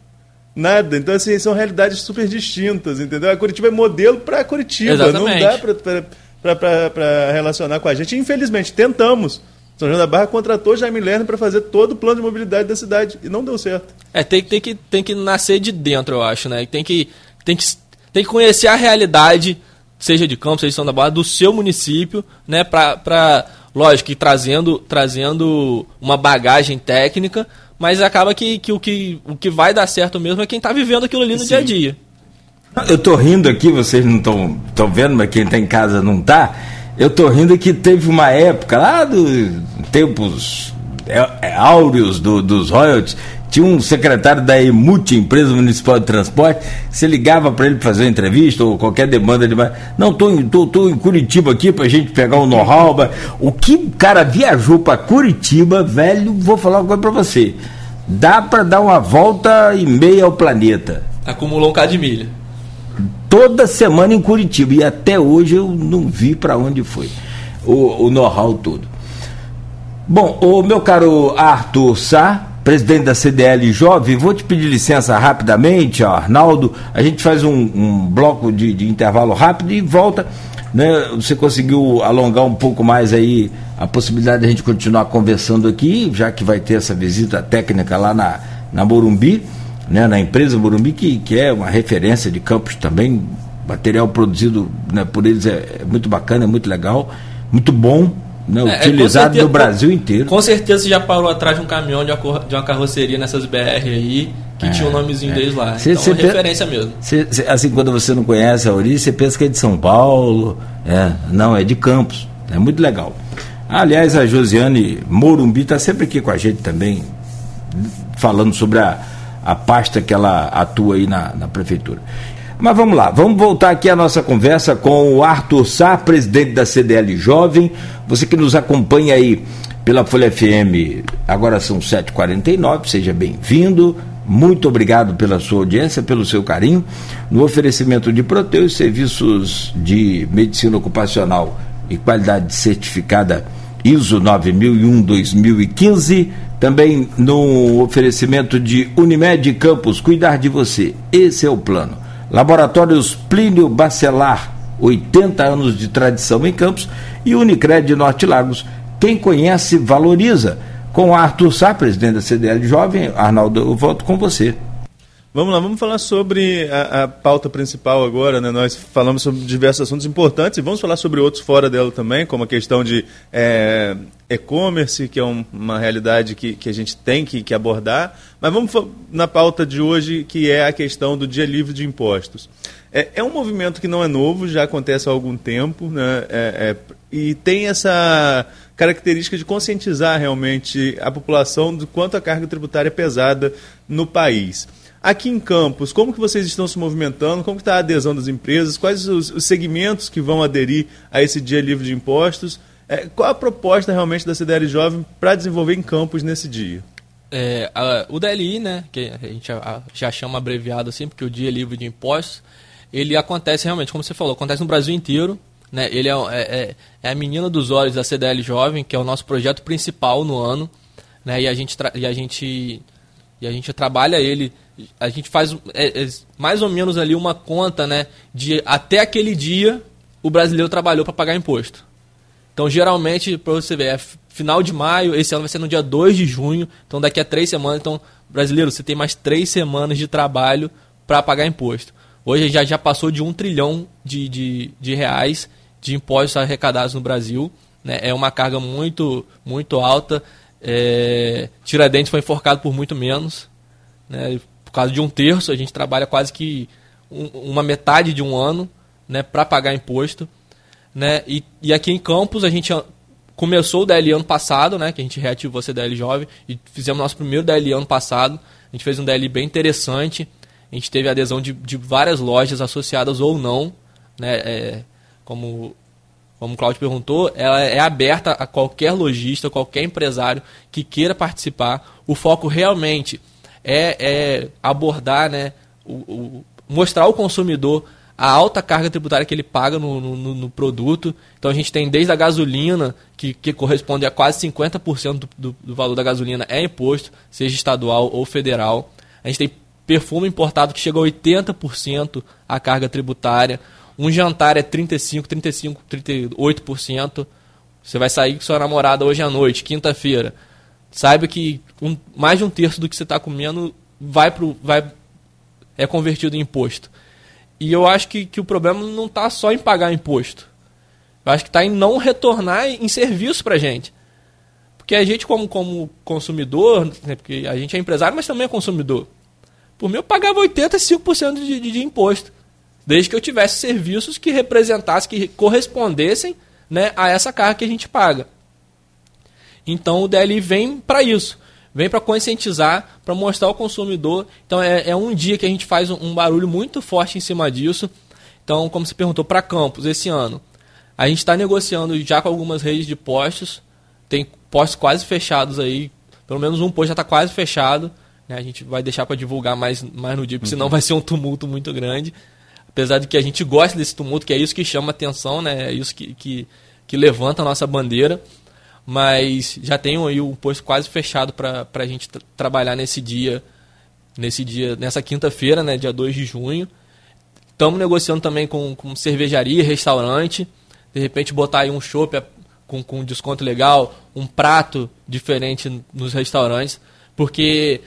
Nada. Então, assim, são realidades super distintas, entendeu? A Curitiba é modelo para Curitiba. Exatamente. Não dá para relacionar com a gente. Infelizmente, tentamos. São João da Barra contratou Jaime Lerner para fazer todo o plano de mobilidade da cidade e não deu certo. É, tem, tem, que, tem que nascer de dentro, eu acho, né? Tem que, tem que, tem que conhecer a realidade, seja de Campos, seja de São da Barra, do seu município, né? Para, lógico, trazendo, trazendo uma bagagem técnica, mas acaba que, que, o, que o que vai dar certo mesmo é quem está vivendo aquilo ali no Sim. dia a dia. Eu estou rindo aqui, vocês não estão vendo, mas quem está em casa não está. Eu tô rindo que teve uma época lá dos tempos é, é, áureos do, dos royalties, tinha um secretário da EMUT, Empresa Municipal de Transporte, você ligava para ele fazer uma entrevista ou qualquer demanda de não tô, tô, tô em Curitiba aqui para a gente pegar o um know-how, o que o cara viajou para Curitiba, velho, vou falar uma coisa para você, dá para dar uma volta e meia ao planeta. Acumulou um cá de milha toda semana em Curitiba. E até hoje eu não vi para onde foi o, o know-how todo. Bom, o meu caro Arthur Sá, presidente da CDL Jovem, vou te pedir licença rapidamente, Arnaldo. A gente faz um, um bloco de, de, intervalo rápido e volta. Né? Você conseguiu alongar um pouco mais aí a possibilidade de a gente continuar conversando aqui, já que vai ter essa visita técnica lá na, na Morumbi né, na empresa Morumbi, que, que é uma referência de campos também. Material produzido né, por eles é, é, muito bacana, é muito legal, muito bom, né, é, é utilizado certeza, no Brasil inteiro. Com certeza você já parou atrás de um caminhão de uma, de uma carroceria nessas BR aí, que é, tinha o um nomezinho é. deles lá. Cê, então, cê é referência mesmo. Cê, assim, quando você não conhece a origem, você pensa que é de São Paulo. É, não, é de Campos. É muito legal. Aliás, a Josiane Morumbi está sempre aqui com a gente também, falando sobre a, a pasta que ela atua aí na, na prefeitura. Mas vamos lá, vamos voltar aqui a nossa conversa com o Arthur Sá, presidente da CDL Jovem. Você que nos acompanha aí pela Folha FM, agora são 7h49, seja bem-vindo. Muito obrigado pela sua audiência, pelo seu carinho. No oferecimento de Proteus, serviços de medicina ocupacional e qualidade certificada ISO 9001-2015, também no oferecimento de Unimed Campos, cuidar de você. Esse é o plano. Laboratórios Plínio Bacelar, 80 anos de tradição em Campos, e Unicred Norte Lagos. Quem conhece, valoriza. Com Arthur Sá, presidente da CDL Jovem, Arnaldo, eu volto com você. Vamos lá, vamos falar sobre a, a, pauta principal agora. Né? Nós falamos sobre diversos assuntos importantes e vamos falar sobre outros fora dela também, como a questão de é, e-commerce, que é um, uma realidade que, que a gente tem que, que, abordar. Mas vamos na pauta de hoje, que é a questão do dia livre de impostos. É, é um movimento que não é novo, já acontece há algum tempo, né? É, é e tem essa característica de conscientizar realmente a população do quanto a carga tributária é pesada no país. Aqui em Campos, como que vocês estão se movimentando? Como está a adesão das empresas? Quais os, os, segmentos que vão aderir a esse dia livre de impostos? É, qual a proposta realmente da CDL Jovem para desenvolver em Campos nesse dia? É, a, o DLI, né, que a gente já, já chama abreviado assim, porque o dia livre de impostos, ele acontece realmente, como você falou, acontece no Brasil inteiro. Né, ele é, é, é, é a menina dos olhos da CDL Jovem, que é o nosso projeto principal no ano. Né, e, a gente e a gente e a gente trabalha ele a gente faz é, é, mais ou menos ali uma conta, né, de até aquele dia o brasileiro trabalhou para pagar imposto. Então, geralmente, para você ver, é final de maio, esse ano vai ser no dia 2 de junho, então daqui a três semanas. Então, brasileiro, você tem mais três semanas de trabalho para pagar imposto. Hoje já, já passou de um trilhão de, de, de reais de impostos arrecadados no Brasil. Né? É uma carga muito, muito alta. É, Tiradentes foi enforcado por muito menos. Né? Por causa de um terço, a gente trabalha quase que um, uma metade de um ano né, para pagar imposto. Né? E, e aqui em Campos a gente começou o DL ano passado, né, que a gente reativou a CDL Jovem, e fizemos nosso primeiro DL ano passado. A gente fez um DL bem interessante. A gente teve adesão de, de várias lojas associadas ou não. Né, é, como, como o Claudio perguntou, ela é aberta a qualquer lojista, qualquer empresário que queira participar. O foco realmente é, é abordar, né, o, o, mostrar ao consumidor a alta carga tributária que ele paga no, no, no, produto. Então a gente tem desde a gasolina, que, que corresponde a quase 50% do, do, valor da gasolina, é imposto, seja estadual ou federal. A gente tem perfume importado que chega a 80% a carga tributária. Um jantar é 35, 35, 38%. Você vai sair com sua namorada hoje à noite, quinta-feira saiba que um, mais de um terço do que você está comendo vai pro, vai, é convertido em imposto. E eu acho que, que o problema não está só em pagar imposto. Eu acho que está em não retornar em serviço para a gente. Porque a gente, como, como consumidor, né, porque a gente é empresário, mas também é consumidor. Por mim, eu pagava 85% de, de, de imposto. Desde que eu tivesse serviços que representassem, que correspondessem né, a essa carga que a gente paga. Então o DLI vem para isso, vem para conscientizar, para mostrar ao consumidor. Então é, é, um dia que a gente faz um, um, barulho muito forte em cima disso. Então, como você perguntou, para Campos esse ano, a gente está negociando já com algumas redes de postos, tem postos quase fechados aí, pelo menos um posto já está quase fechado. Né? A gente vai deixar para divulgar mais, mais no dia, porque senão uhum. vai ser um tumulto muito grande. Apesar de que a gente gosta desse tumulto, que é isso que chama atenção, né? é isso que, que, que levanta a nossa bandeira mas já tenho aí um posto quase fechado para a gente trabalhar nesse dia, nesse dia, nessa quinta-feira, né, dia 2 de junho. Estamos negociando também com, com cervejaria, restaurante, de repente botar aí um chopp com, com desconto legal, um prato diferente nos restaurantes, porque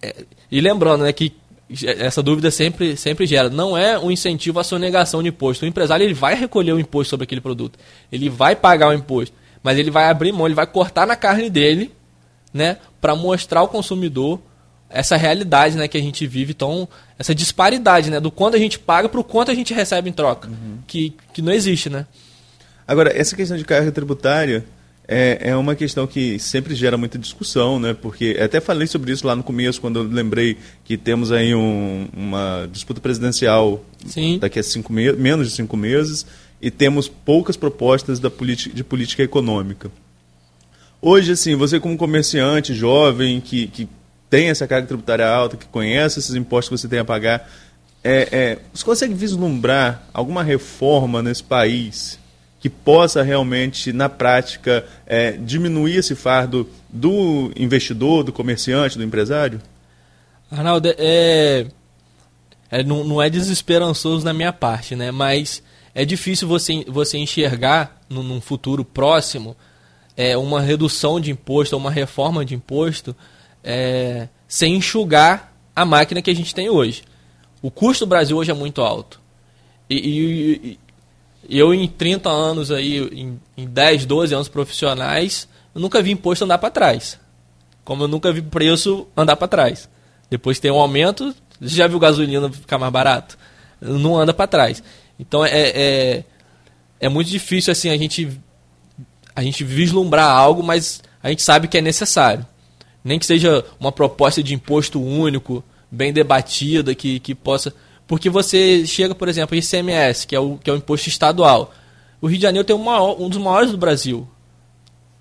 é, e lembrando, né, que essa dúvida sempre, sempre gera. Não é um incentivo à sonegação de imposto. O empresário ele vai recolher o imposto sobre aquele produto. Ele vai pagar o imposto mas ele vai abrir mão, ele vai cortar na carne dele, né, para mostrar ao consumidor essa realidade, né, que a gente vive, então essa disparidade, né, do quanto a gente paga para o quanto a gente recebe em troca, uhum. que, que não existe, né? Agora, essa questão de carga tributária é, é uma questão que sempre gera muita discussão, né? Porque até falei sobre isso lá no começo, quando eu lembrei que temos aí um, uma disputa presidencial Sim. daqui a cinco menos de cinco meses e temos poucas propostas da de política econômica. Hoje, assim, você como comerciante jovem que, que tem essa carga tributária alta, que conhece esses impostos que você tem a pagar, é, é, você consegue vislumbrar alguma reforma nesse país que possa realmente, na prática, é, diminuir esse fardo do investidor, do comerciante, do empresário? Arnaldo, é, é, não, não é desesperançoso na minha parte, né? Mas é difícil você, você enxergar num, num futuro próximo é, uma redução de imposto, uma reforma de imposto, é, sem enxugar a máquina que a gente tem hoje. O custo do Brasil hoje é muito alto. E, e, e eu, em 30 anos, aí, em, em 10, 12 anos profissionais, eu nunca vi imposto andar para trás. Como eu nunca vi preço andar para trás. Depois tem um aumento, já viu gasolina ficar mais barato? Não anda para trás. Então é, é, é muito difícil assim a gente a gente vislumbrar algo, mas a gente sabe que é necessário. Nem que seja uma proposta de imposto único, bem debatida, que, que possa. Porque você chega, por exemplo, ICMS, que é o, que é o imposto estadual. O Rio de Janeiro tem um, maior, um dos maiores do Brasil.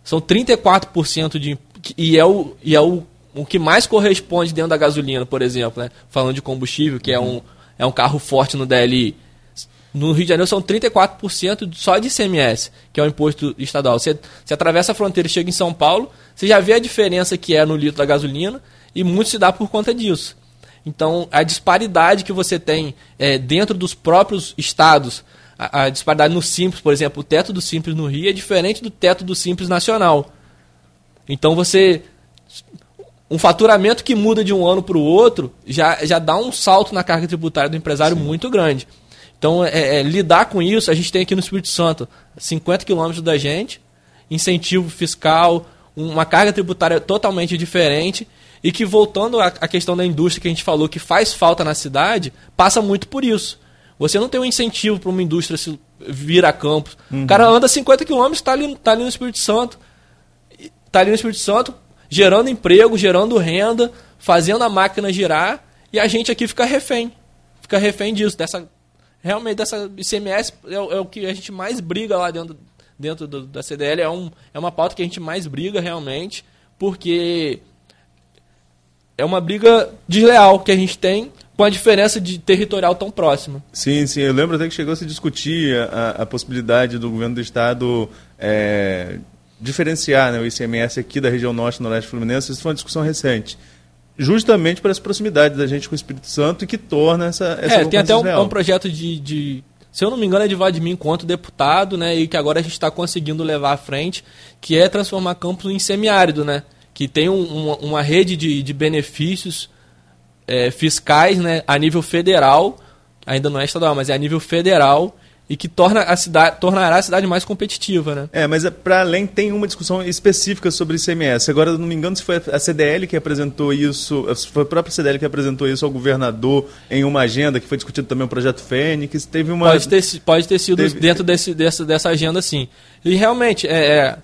São 34% de. E é, o, e é o, o que mais corresponde dentro da gasolina, por exemplo. Né? Falando de combustível, que é um, é um carro forte no DLI. No Rio de Janeiro são 34% só de ICMS, que é o imposto estadual. Você, você atravessa a fronteira e chega em São Paulo, você já vê a diferença que é no litro da gasolina e muito se dá por conta disso. Então, a disparidade que você tem é, dentro dos próprios estados, a, a, disparidade no Simples, por exemplo, o teto do Simples no Rio é diferente do teto do Simples nacional. Então, você. Um faturamento que muda de um ano para o outro já, já dá um salto na carga tributária do empresário Sim. muito grande. Então, é, é, lidar com isso, a gente tem aqui no Espírito Santo 50 quilômetros da gente, incentivo fiscal, uma carga tributária totalmente diferente e que, voltando à, à questão da indústria que a gente falou que faz falta na cidade, passa muito por isso. Você não tem um incentivo para uma indústria se vir a campos. Uhum. O cara anda 50 quilômetros, está ali, tá ali no Espírito Santo. Está ali no Espírito Santo, gerando emprego, gerando renda, fazendo a máquina girar, e a gente aqui fica refém. Fica refém disso, dessa realmente dessa ICMS é, é, o que a gente mais briga lá dentro, dentro do, da CDL, é, um, é uma pauta que a gente mais briga realmente, porque é uma briga desleal que a gente tem com a diferença de territorial tão próxima. Sim, sim, eu lembro até que chegou a se discutir a, a possibilidade do governo do estado é, diferenciar né, o ICMS aqui da região norte e noroeste fluminense, isso foi uma discussão recente justamente para essa proximidade da gente com o Espírito Santo e que torna essa, essa É, tem até um, um, projeto de, de, se eu não me engano, é de Vladimir enquanto deputado, né, e que agora a gente está conseguindo levar à frente, que é transformar Campos em semiárido, né, que tem um, uma, uma, rede de, de benefícios é, fiscais, né, a nível federal, ainda não é estadual, mas é a nível federal, e que torna a cidade, tornará a cidade mais competitiva, né? É, mas para além tem uma discussão específica sobre ICMS. Agora, não me engano se foi a CDL que apresentou isso, foi a própria CDL que apresentou isso ao governador em uma agenda que foi discutido também o projeto Fênix. Teve uma pode ter, pode ter sido teve... dentro desse, dessa, dessa agenda, sim. E realmente é, é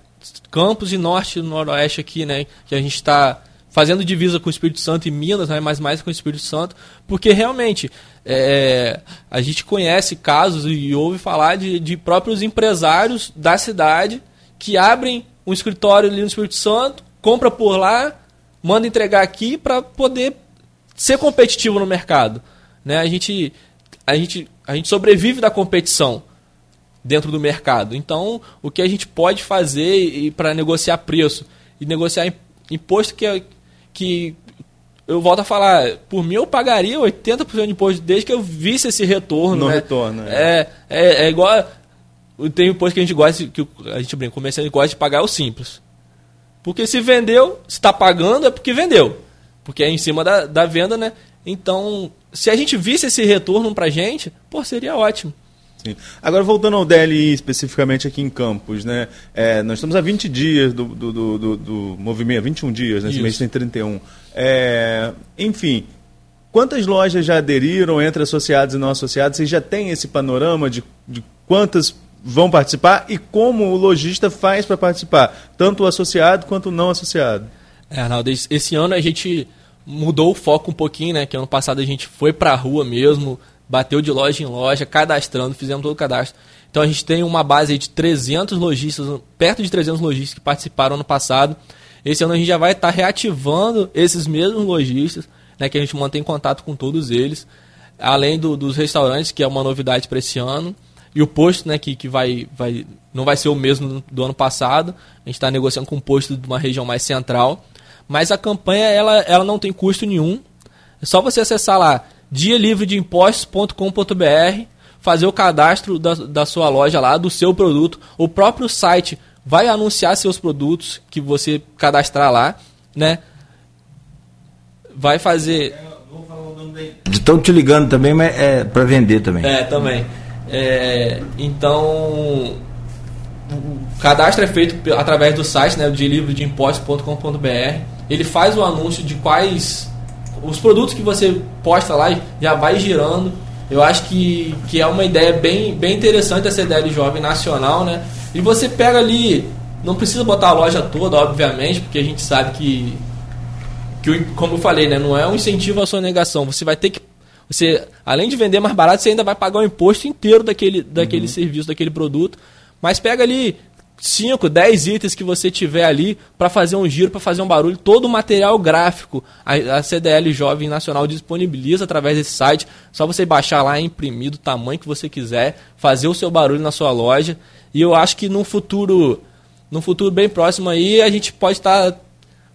Campos e Norte e Noroeste aqui, né, que a gente está fazendo divisa com o Espírito Santo e Minas, né, mas mais com o Espírito Santo, porque realmente é, a gente conhece casos e ouve falar de, de próprios empresários da cidade que abrem um escritório ali no Espírito Santo, compra por lá, manda entregar aqui para poder ser competitivo no mercado. Né? A, gente, a, gente, a gente sobrevive da competição dentro do mercado. Então, o que a gente pode fazer para negociar preço e negociar imposto que, é que eu volto a falar, por mim eu pagaria 80% de imposto desde que eu visse esse retorno. No né? retorno, é. É, é, é igual. Tem imposto que a gente gosta, que a gente brinca, comerciante gosta de pagar o simples. Porque se vendeu, se está pagando, é porque vendeu. Porque é em cima da, da venda, né? Então, se a gente visse esse retorno pra gente, pô, seria ótimo. Sim. Agora, voltando ao DLI, especificamente aqui em Campos, né? É, nós estamos há 20 dias do, do, do, do, do movimento, 21 dias, né? mês tem 31. É, enfim, quantas lojas já aderiram entre associados e não associados? Vocês já têm esse panorama de, de quantas vão participar e como o lojista faz para participar, tanto o associado quanto o não associado? É, Arnaldo, esse ano a gente mudou o foco um pouquinho, né? Que ano passado a gente foi para a rua mesmo, bateu de loja em loja, cadastrando, fizemos todo o cadastro. Então a gente tem uma base de 300 lojistas, perto de 300 lojistas que participaram ano passado. Esse ano a gente já vai estar reativando esses mesmos lojistas, né, que a gente mantém contato com todos eles, além do, dos restaurantes, que é uma novidade para esse ano, e o posto, né, que, que vai, vai, não vai ser o mesmo do ano passado. A gente está negociando com um posto de uma região mais central. Mas a campanha ela, ela não tem custo nenhum. É só você acessar lá dialivredeimpostos.com.br, fazer o cadastro da, da sua loja lá, do seu produto. O próprio site vai anunciar seus produtos que você cadastrar lá, né? Vai fazer. Estão te ligando também, mas é para vender também. É, também. É, então, o cadastro é feito através do site, né, de livrodeimpostos.com.br. Ele faz o anúncio de quais os produtos que você posta lá já vai girando. Eu acho que, que é uma ideia bem, bem interessante essa ideia de jovem nacional, né? E você pega ali, não precisa botar a loja toda, obviamente, porque a gente sabe que, que como eu falei, né, não é um incentivo à sonegação. Você vai ter que você, além de vender mais barato, você ainda vai pagar o imposto inteiro daquele, daquele uhum. serviço, daquele produto. Mas pega ali 5, 10 itens que você tiver ali para fazer um giro, para fazer um barulho, todo o material gráfico a, a, CDL Jovem Nacional disponibiliza através desse site. Só você baixar lá, imprimir do tamanho que você quiser, fazer o seu barulho na sua loja. E eu acho que no futuro, no futuro bem próximo aí, a gente pode estar tá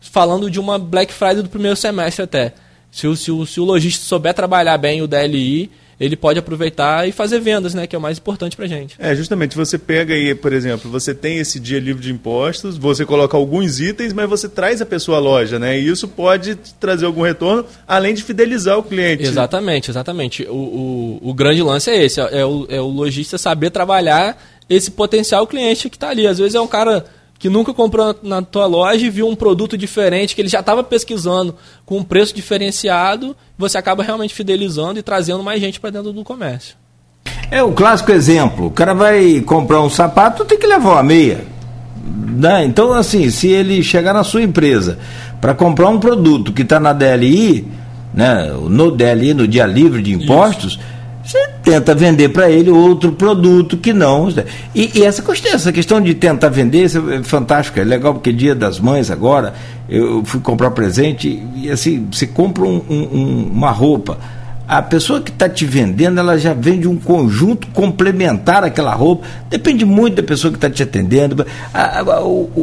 falando de uma Black Friday do primeiro semestre até. Se se se o lojista souber trabalhar bem o DLI, ele pode aproveitar e fazer vendas, né, que é o mais importante para gente. É, justamente, você pega aí, por exemplo, você tem esse dia livre de impostos, você coloca alguns itens, mas você traz a pessoa à loja, né, e isso pode trazer algum retorno, além de fidelizar o cliente. Exatamente, exatamente. O, o, o grande lance é esse, é o, é o lojista saber trabalhar esse potencial cliente que está ali. Às vezes é um cara que nunca comprou na tua loja e viu um produto diferente que ele já estava pesquisando com um preço diferenciado, você acaba realmente fidelizando e trazendo mais gente para dentro do comércio. É o clássico exemplo. O cara vai comprar um sapato, tem que levar uma meia. Né? Então, assim, se ele chegar na sua empresa para comprar um produto que está na DLI, né, no DLI, no dia livre de impostos, Isso tenta vender para ele outro produto que não. E, e, essa questão, essa questão de tentar vender é fantástica, é legal porque dia das mães agora, eu fui comprar presente e assim, você compra um, um, uma roupa. A pessoa que está te vendendo, ela já vende um conjunto complementar àquela roupa. Depende muito da pessoa que está te atendendo.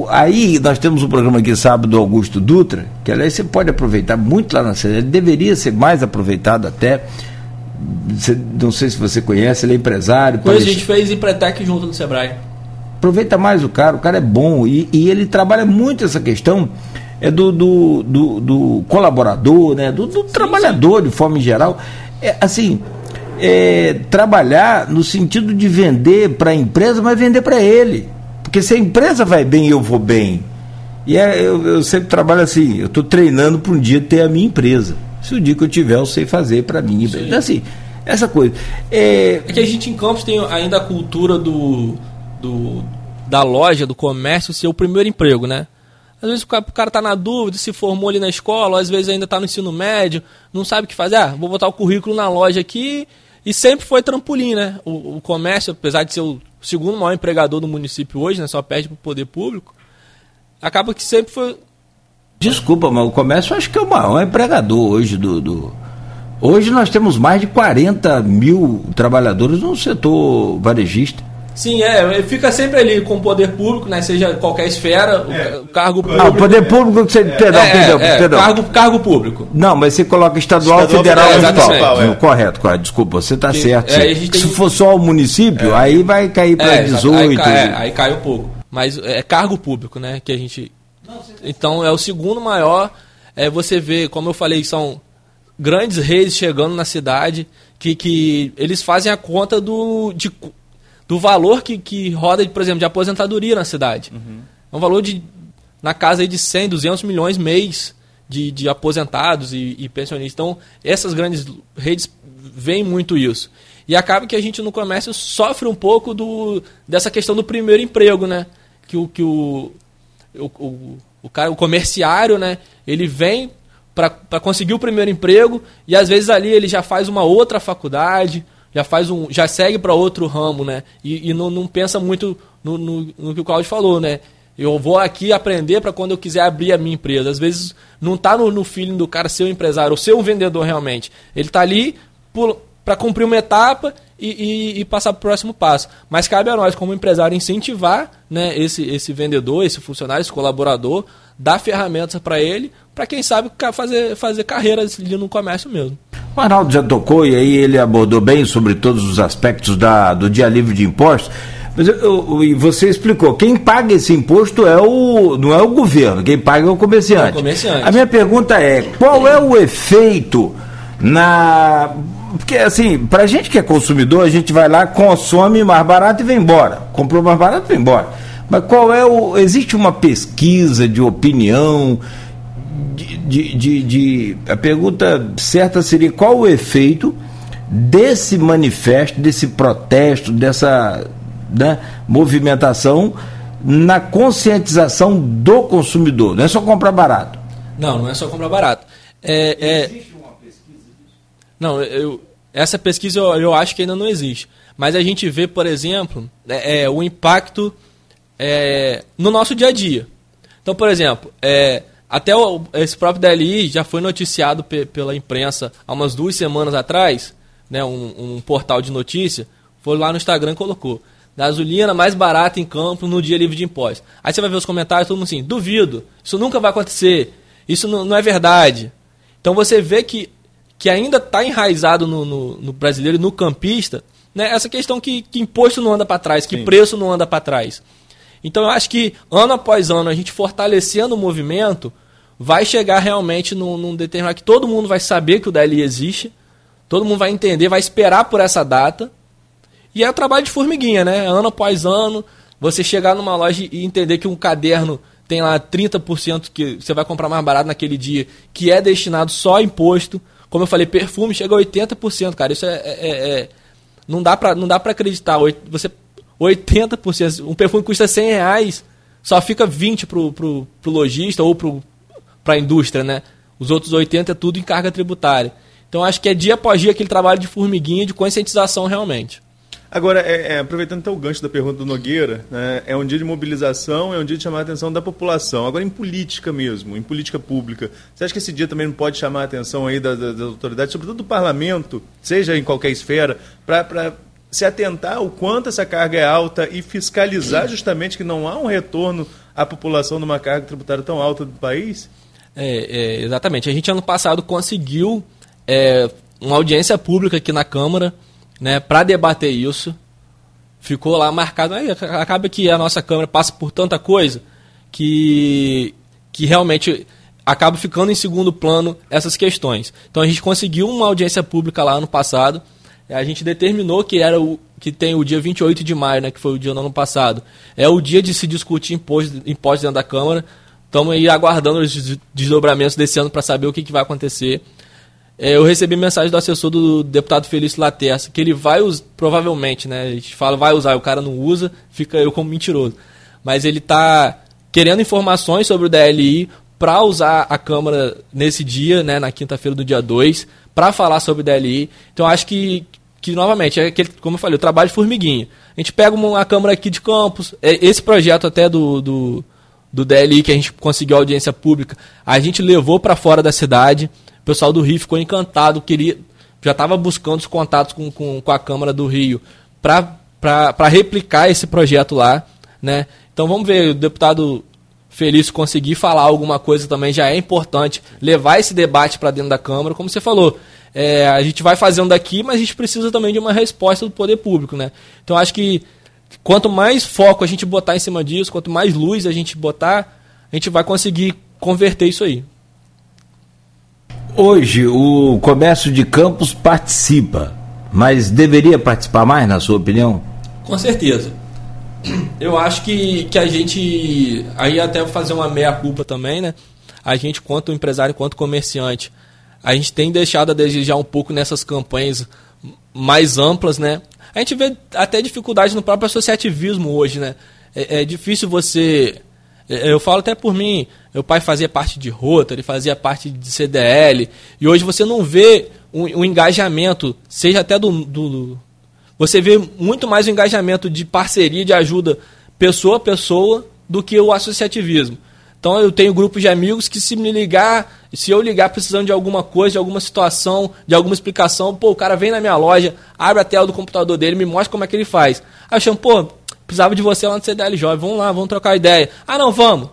Aí nós temos um programa aqui sábado do Augusto Dutra, que aliás você pode aproveitar muito lá na cidade, deveria ser mais aproveitado até não sei se você conhece, ele é empresário. Pois a gente fez Empretec junto no Sebrae. Aproveita mais o cara, o cara é bom e, e ele trabalha muito essa questão é do, do, do, do colaborador, né? do, do sim, trabalhador sim. de forma geral. É, assim, é, trabalhar no sentido de vender para a empresa, mas vender para ele. Porque se a empresa vai bem, eu vou bem. E é, eu, eu sempre trabalho assim, eu estou treinando para um dia ter a minha empresa. Se o dia que eu tiver, eu sei fazer para mim. Então, assim, essa coisa. É... é... que a gente em Campos tem ainda a cultura do, do da loja, do comércio, ser o primeiro emprego, né? Às vezes o cara, o cara tá na dúvida, se formou ali na escola, ou às vezes ainda está no ensino médio, não sabe o que fazer. Ah, vou botar o currículo na loja aqui. E sempre foi trampolim, né? O, o comércio, apesar de ser o segundo maior empregador do município hoje, né? Só perde para o poder público. Acaba que sempre foi. Desculpa, mas o comércio acho que é o maior empregador hoje do, do... Hoje nós temos mais de 40 mil trabalhadores no setor varejista. Sim, é, fica sempre ali com o poder público, né? Seja qualquer esfera, é. o cargo público. Ah, o poder público você. Perdão, é, perdão, é, perdão. Cargo, cargo público. Não, mas você coloca estadual, estadual federal e municipal. É. Correto, correto. Desculpa, você está certo. É, Se for só o município, é. aí vai cair para 18. Aí cai, aí cai um pouco. Mas é cargo público, né? Que a gente. Então é o segundo maior. É, você vê, como eu falei, são grandes redes chegando na cidade que, que eles fazem a conta do, de do valor que, que roda, por exemplo, de aposentadoria na cidade. Uhum. É um valor de na casa de 100, 200 milhões mês de, de aposentados e, e pensionistas. Então, essas grandes redes veem muito isso. E acaba que a gente no comércio sofre um pouco do, dessa questão do primeiro emprego, né? Que o, que o, o, o, o, cara, o comerciário, né? Ele vem para conseguir o primeiro emprego e às vezes ali ele já faz uma outra faculdade já faz um, já segue para outro ramo, né? E, e não, não, pensa muito no, no, no, que o Claudio falou, né? Eu vou aqui aprender para quando eu quiser abrir a minha empresa. Às vezes não está no, no feeling do cara ser um empresário ou ser um vendedor realmente. Ele está ali para cumprir uma etapa e, e, e passar para o próximo passo. Mas cabe a nós, como empresário, incentivar né, esse, esse vendedor, esse funcionário, esse colaborador, dar ferramentas para ele, para quem sabe fazer, fazer carreiras ali no comércio mesmo. O Arnaldo já tocou e aí ele abordou bem sobre todos os aspectos da, do dia livre de impostos. Mas eu, você explicou, quem paga esse imposto é o, não é o governo, quem paga é o comerciante. É o comerciante. A minha pergunta é, qual é o efeito na. Porque assim, pra gente que é consumidor, a gente vai lá, consome mais barato e vem embora. Comprou mais barato e vem embora. Mas qual é o. Existe uma pesquisa de opinião? de, de, de, a pergunta certa seria qual o efeito desse manifesto, desse protesto, dessa né, movimentação na conscientização do consumidor. Não é só comprar barato. Não, não é só comprar barato. É, é... Existe uma pesquisa disso? Não, eu, essa pesquisa eu, eu, acho que ainda não existe. Mas a gente vê, por exemplo, é, é o impacto é, no nosso dia a dia. Então, por exemplo, é, até o, esse próprio DLI já foi noticiado pe, pela imprensa há umas duas semanas atrás, né, um, um, portal de notícia, foi lá no Instagram e colocou. Gasolina mais barata em campo no dia livre de impostos. Aí você vai ver os comentários, todo mundo assim, duvido, isso nunca vai acontecer, isso não, não é verdade. Então você vê que, que ainda está enraizado no, no, no, brasileiro, no campista, né, essa questão que, que imposto não anda para trás, que Sim. preço não anda para trás. Então eu acho que ano após ano a gente fortalecendo o movimento, vai chegar realmente num, num determinado que todo mundo vai saber que o DLI existe, todo mundo vai entender, vai esperar por essa data. E é o trabalho de formiguinha, né? Ano após ano, você chegar numa loja e entender que um caderno tem lá 30% que você vai comprar mais barato naquele dia, que é destinado só a imposto. Como eu falei, perfume chega a 80%, cara. Isso é, é, é, é não dá para não dá para acreditar. Você 80%, um perfume custa 100 reais, só fica 20 pro, pro, pro lojista ou pro, para a indústria, né? Os outros 80 é tudo em carga tributária. Então acho que é dia após dia aquele trabalho de formiguinha, de conscientização realmente. Agora, é, é, aproveitando até o gancho da pergunta do Nogueira, né, é um dia de mobilização, é um dia de chamar a atenção da população. Agora, em política mesmo, em política pública, você acha que esse dia também não pode chamar a atenção aí das, das autoridades, sobretudo do parlamento, seja em qualquer esfera, para se atentar o quanto essa carga é alta e fiscalizar justamente que não há um retorno à população numa carga tributária tão alta do país? É, é, exatamente. A gente ano passado conseguiu é, uma audiência pública aqui na Câmara né, para debater isso. Ficou lá marcado. Aí, acaba que a nossa Câmara passa por tanta coisa que, que realmente acaba ficando em segundo plano essas questões. Então a gente conseguiu uma audiência pública lá ano passado. a gente determinou que era o que tem o dia 28 de maio, né, que foi o dia do ano passado. É o dia de se discutir imposto, imposto dentro da Câmara. Estamos aí aguardando os desdobramentos desse ano para saber o que, que vai acontecer. É, eu recebi mensagem do assessor do deputado Felício Laterça, que ele vai usar, provavelmente, né? A gente fala vai usar, o cara não usa, fica eu como mentiroso. Mas ele está querendo informações sobre o DLI para usar a Câmara nesse dia, né, na quinta-feira do dia 2, para falar sobre o DLI. Então acho que, que novamente, é aquele, como eu falei, o trabalho de formiguinha. A gente pega uma Câmara aqui de Campos, é, esse projeto até do, do, do DLI que a gente conseguiu audiência pública, a gente levou para fora da cidade. O pessoal do Rio ficou encantado, queria, já estava buscando os contatos com, com, com, a Câmara do Rio para replicar esse projeto lá. Né? Então vamos ver, o deputado Felício conseguir falar alguma coisa também já é importante, levar esse debate para dentro da Câmara, como você falou. É, a gente vai fazendo daqui, mas a gente precisa também de uma resposta do poder público. Né? Então acho que quanto mais foco a gente botar em cima disso, quanto mais luz a gente botar, a gente vai conseguir converter isso aí. Hoje o comércio de campos participa, mas deveria participar mais, na sua opinião? Com certeza. Eu acho que, que a gente. Aí até fazer uma meia-culpa também, né? A gente, quanto empresário, quanto comerciante, a gente tem deixado a desejar um pouco nessas campanhas mais amplas, né? A gente vê até dificuldade no próprio associativismo hoje, né? É, é difícil você eu falo até por mim, meu pai fazia parte de Rotary, fazia parte de CDL, e hoje você não vê um, um engajamento, seja até do, do, Você vê muito mais o engajamento de parceria, de ajuda pessoa a pessoa, do que o associativismo. Então eu tenho grupos de amigos que se me ligar, se eu ligar precisando de alguma coisa, de alguma situação, de alguma explicação, pô, o cara vem na minha loja, abre a tela do computador dele, me mostra como é que ele faz. Aí eu chamo, pô, precisava de você lá no CDL Jovem, vamos lá, vamos trocar ideia. Ah, não, vamos.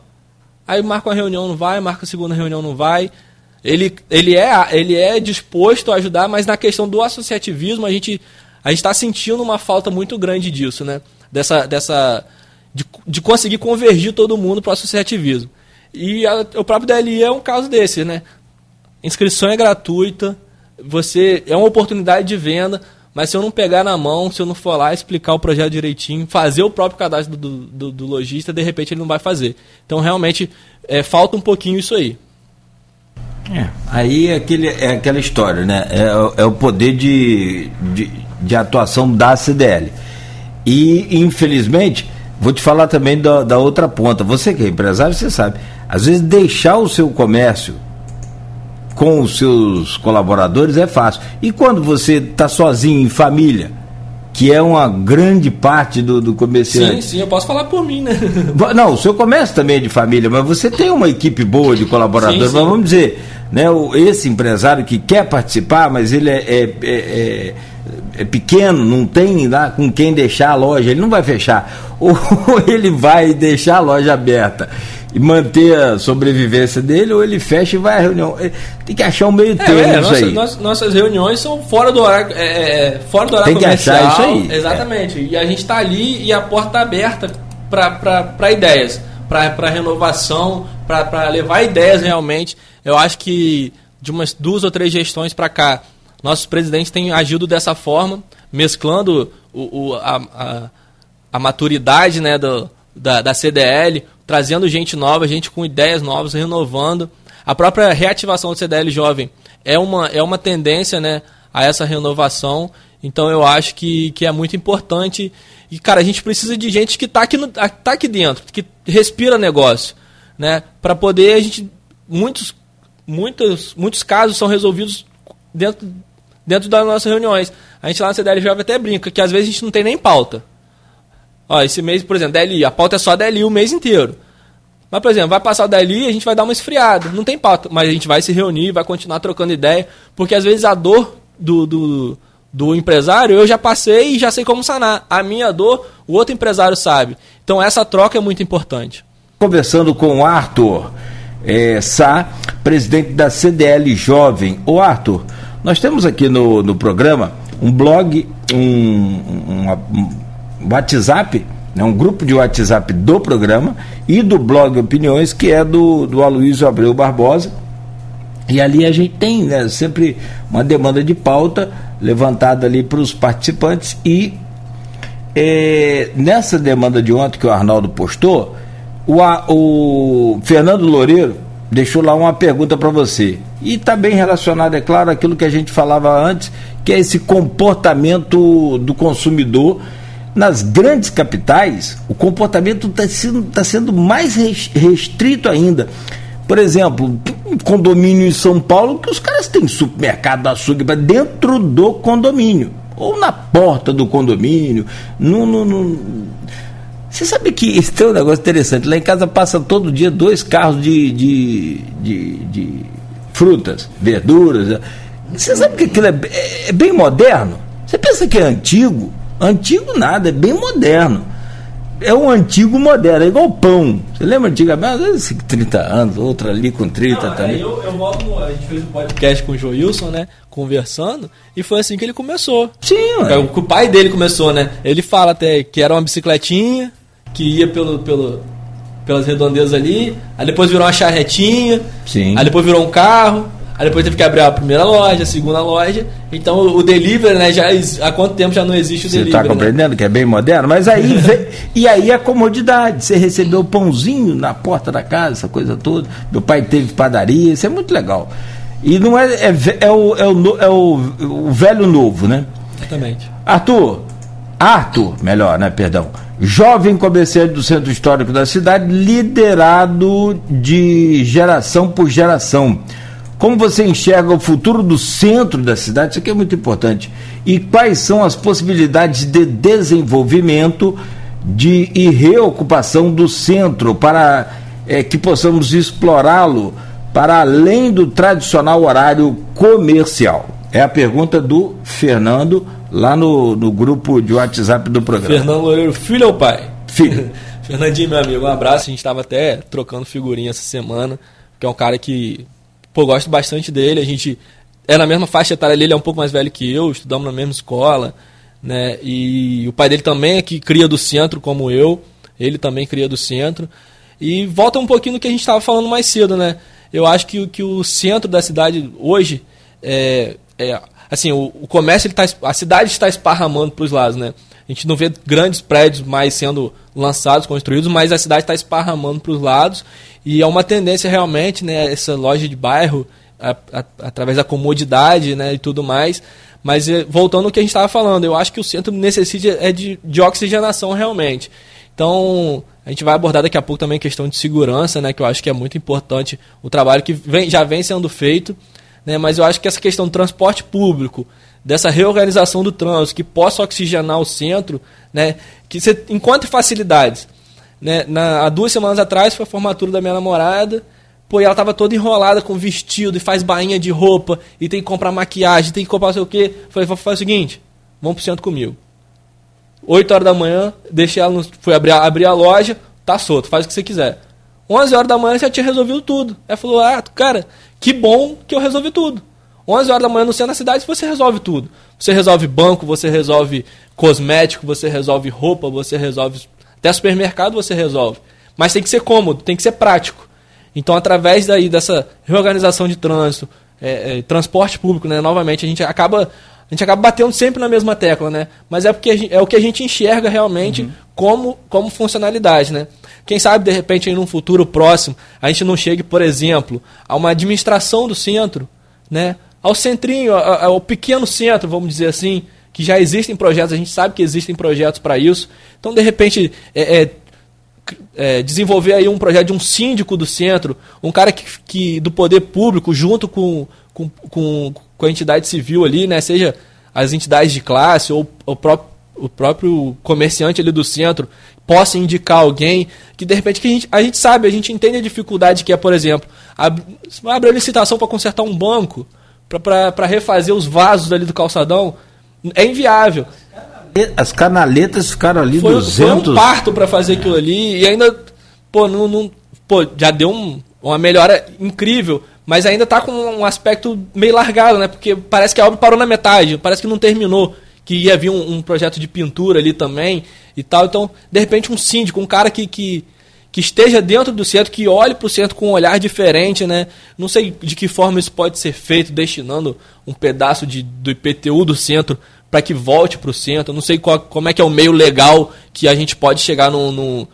Aí marca uma reunião, não vai, marca a segunda reunião, não vai. Ele, ele, é, ele é disposto a ajudar, mas na questão do associativismo, a gente a está sentindo uma falta muito grande disso, né? Dessa, dessa, de, de conseguir convergir todo mundo para o associativismo. E a, o próprio DLI é um caso desse, né? Inscrição é gratuita, você é uma oportunidade de venda, mas se eu não pegar na mão, se eu não for lá explicar o projeto direitinho, fazer o próprio cadastro do, do, do lojista, de repente ele não vai fazer. Então realmente é, falta um pouquinho isso aí. É, aí é, aquele, é aquela história, né? É, é o poder de, de, de, atuação da CDL. E, infelizmente, vou te falar também da, da outra ponta. Você que é empresário, você sabe. Às vezes deixar o seu comércio com os seus colaboradores é fácil. E quando você está sozinho em família, que é uma grande parte do, do comerciante. Sim, sim, eu posso falar por mim, né? [laughs] Não, o seu comércio também é de família, mas você tem uma equipe boa de colaboradores. Sim, sim. Mas vamos dizer, né, esse empresário que quer participar, mas ele é, é, é, é, é pequeno, não tem lá com quem deixar a loja, ele não vai fechar. [laughs] Ou ele vai deixar a loja aberta e manter a sobrevivência dele, ou ele fecha e vai à reunião. É, tem que achar um meio termo é, é, nossa, aí. Nossas, nossas reuniões são fora do horário, é, é, é fora do horário tem comercial. Que achar isso aí. Exatamente. E a gente está ali e a porta está aberta para ideias, para renovação, para levar ideias realmente. Eu acho que de umas duas ou três gestões para cá, nossos presidentes têm agido dessa forma, mesclando o, o a, a, a, maturidade né, do, da, da CDL trazendo gente nova, gente com ideias novas, renovando. A própria reativação do CDL jovem é uma, é uma tendência né, a essa renovação. Então eu acho que, que é muito importante. E, cara, a gente precisa de gente que está aqui, no, tá aqui dentro, que respira negócio. Né, para poder a gente. Muitos, muitos, muitos casos são resolvidos dentro, dentro das nossas reuniões. A gente lá no CDL Jovem até brinca que às vezes a gente não tem nem pauta. Ó, esse mês, por exemplo, DLI, a pauta é só DLI o mês inteiro. Mas, por exemplo, vai passar o DLI, a gente vai dar uma esfriada. Não tem pauta, mas a gente vai se reunir, vai continuar trocando ideia, porque às vezes a dor do, do, do empresário eu já passei e já sei como sanar. A minha dor, o outro empresário sabe. Então essa troca é muito importante. Conversando com o Arthur é, Sá, presidente da CDL Jovem. Ô Arthur, nós temos aqui no, no programa um blog, um, um, um WhatsApp, né, um grupo de WhatsApp do programa e do blog Opiniões, que é do, do Aloysio Abreu Barbosa, E ali a gente tem né, sempre uma demanda de pauta levantada ali para os participantes e é, nessa demanda de ontem que o Arnaldo postou, o, o Fernando Loureiro deixou lá uma pergunta para você. E está bem relacionado, é claro, aquilo que a gente falava antes, que é esse comportamento do consumidor. Nas grandes capitais, o comportamento está sendo, tá sendo mais restrito ainda. Por exemplo, um condomínio em São Paulo que os caras têm supermercado açougue dentro do condomínio ou na porta do condomínio. No, no, no... Você sabe que isso [laughs] tem um negócio interessante. Lá em casa passa todo dia dois carros de, de, de, de frutas, verduras. Você sabe que aquilo é, é, é bem moderno? Você pensa que é antigo? Antigo nada, é bem moderno é um antigo moderno, é igual pão. Você lembra antigamente? Às vezes 30 anos, outra ali com 30 Não, também. Eu, eu volto a gente fez um podcast com o Joilson, né? Conversando, e foi assim que ele começou. Sim, ué. O, o pai dele começou, né? Ele fala até que era uma bicicletinha, que ia pelo, pelo, pelas redondezas ali, aí depois virou uma charretinha, Sim. aí depois virou um carro. Aí depois teve que abrir a primeira loja, a segunda loja. Então o delivery, né, já há quanto tempo já não existe o Você tá delivery? Você está compreendendo né? que é bem moderno? Mas aí [laughs] vem, e aí a comodidade, você recebeu pãozinho na porta da casa, essa coisa toda. Meu pai teve padaria, isso é muito legal. E não é, é, é, o, é, o, é o, o velho novo, né? Exatamente. Arthur, Arthur, melhor, né? Perdão. Jovem comerciante do centro histórico da cidade, liderado de geração por geração. Como você enxerga o futuro do centro da cidade? Isso aqui é muito importante. E quais são as possibilidades de desenvolvimento de, e reocupação do centro para é, que possamos explorá-lo para além do tradicional horário comercial? É a pergunta do Fernando lá no, no grupo de WhatsApp do programa. Fernando Loureiro, filho ou pai? Filho. [laughs] Fernandinho, meu amigo, um abraço. A gente estava até trocando figurinha essa semana, que é um cara que Pô, gosto bastante dele. A gente é na mesma faixa etária ele é um pouco mais velho que eu, estudamos na mesma escola, né? E o pai dele também é que cria do centro como eu. Ele também cria do centro. E volta um pouquinho no que a gente estava falando mais cedo, né? Eu acho que, que o centro da cidade hoje é, é assim, o, o comércio ele tá, a cidade está esparramando para os lados, né? A gente não vê grandes prédios mais sendo lançados, construídos, mas a cidade está esparramando para os lados e é uma tendência realmente, né, essa loja de bairro, a, a, através da comodidade né, e tudo mais. Mas eh, voltando ao que a gente estava falando, eu acho que o centro necessita é de, de oxigenação realmente. Então, a gente vai abordar daqui a pouco também a questão de segurança, né, que eu acho que é muito importante o trabalho que vem, já vem sendo feito. Né, mas eu acho que essa questão do transporte público, dessa reorganização do trânsito, que possa oxigenar o centro, né, que você encontre facilidades. Né? Na, há duas semanas atrás foi a formatura da minha namorada. Pô, e ela tava toda enrolada com vestido e faz bainha de roupa e tem que comprar maquiagem, tem que comprar não sei o quê. Falei, faz o seguinte, vamos pro centro comigo. 8 horas da manhã, deixei ela, no, fui abrir, abrir a loja, tá solto, faz o que você quiser. 11 horas da manhã já tinha resolvido tudo. Ela falou, ah, cara, que bom que eu resolvi tudo. 11 horas da manhã no centro da cidade você resolve tudo. Você resolve banco, você resolve cosmético, você resolve roupa, você resolve até supermercado você resolve. Mas tem que ser cômodo, tem que ser prático. Então, através daí dessa reorganização de trânsito, é, é, transporte público, né, novamente, a gente acaba a gente acaba batendo sempre na mesma tecla, né? Mas é porque gente, é o que a gente enxerga realmente uhum. como, como funcionalidade, né? Quem sabe, de repente, em um futuro próximo, a gente não chegue, por exemplo, a uma administração do centro, né? Ao centrinho, ao pequeno centro, vamos dizer assim, que já existem projetos, a gente sabe que existem projetos para isso. Então, de repente, é, é, é, desenvolver aí um projeto de um síndico do centro, um cara que, que do poder público, junto com, com, com, com, a entidade civil ali, né, seja as entidades de classe ou o próprio, o próprio comerciante ali do centro, possa indicar alguém que de repente que a gente, a gente sabe, a gente entende a dificuldade que é, por exemplo, ab, abre a licitação para consertar um banco, para refazer os vasos ali do calçadão é inviável. As canaletas ficaram ali foi, 200... Foi um parto para fazer aquilo ali e ainda, pô, não, não pô já deu um, uma melhora incrível, mas ainda tá com um aspecto meio largado, né? Porque parece que a obra parou na metade, parece que não terminou, que ia vir um, um projeto de pintura ali também e tal. Então, de repente, um síndico, um cara que, que, que esteja dentro do centro, que olhe para o centro com um olhar diferente, né? Não sei de que forma isso pode ser feito, destinando um pedaço de, do IPTU do centro para que volte para o centro. Não sei qual, como é que é o meio legal que a gente pode chegar num, num,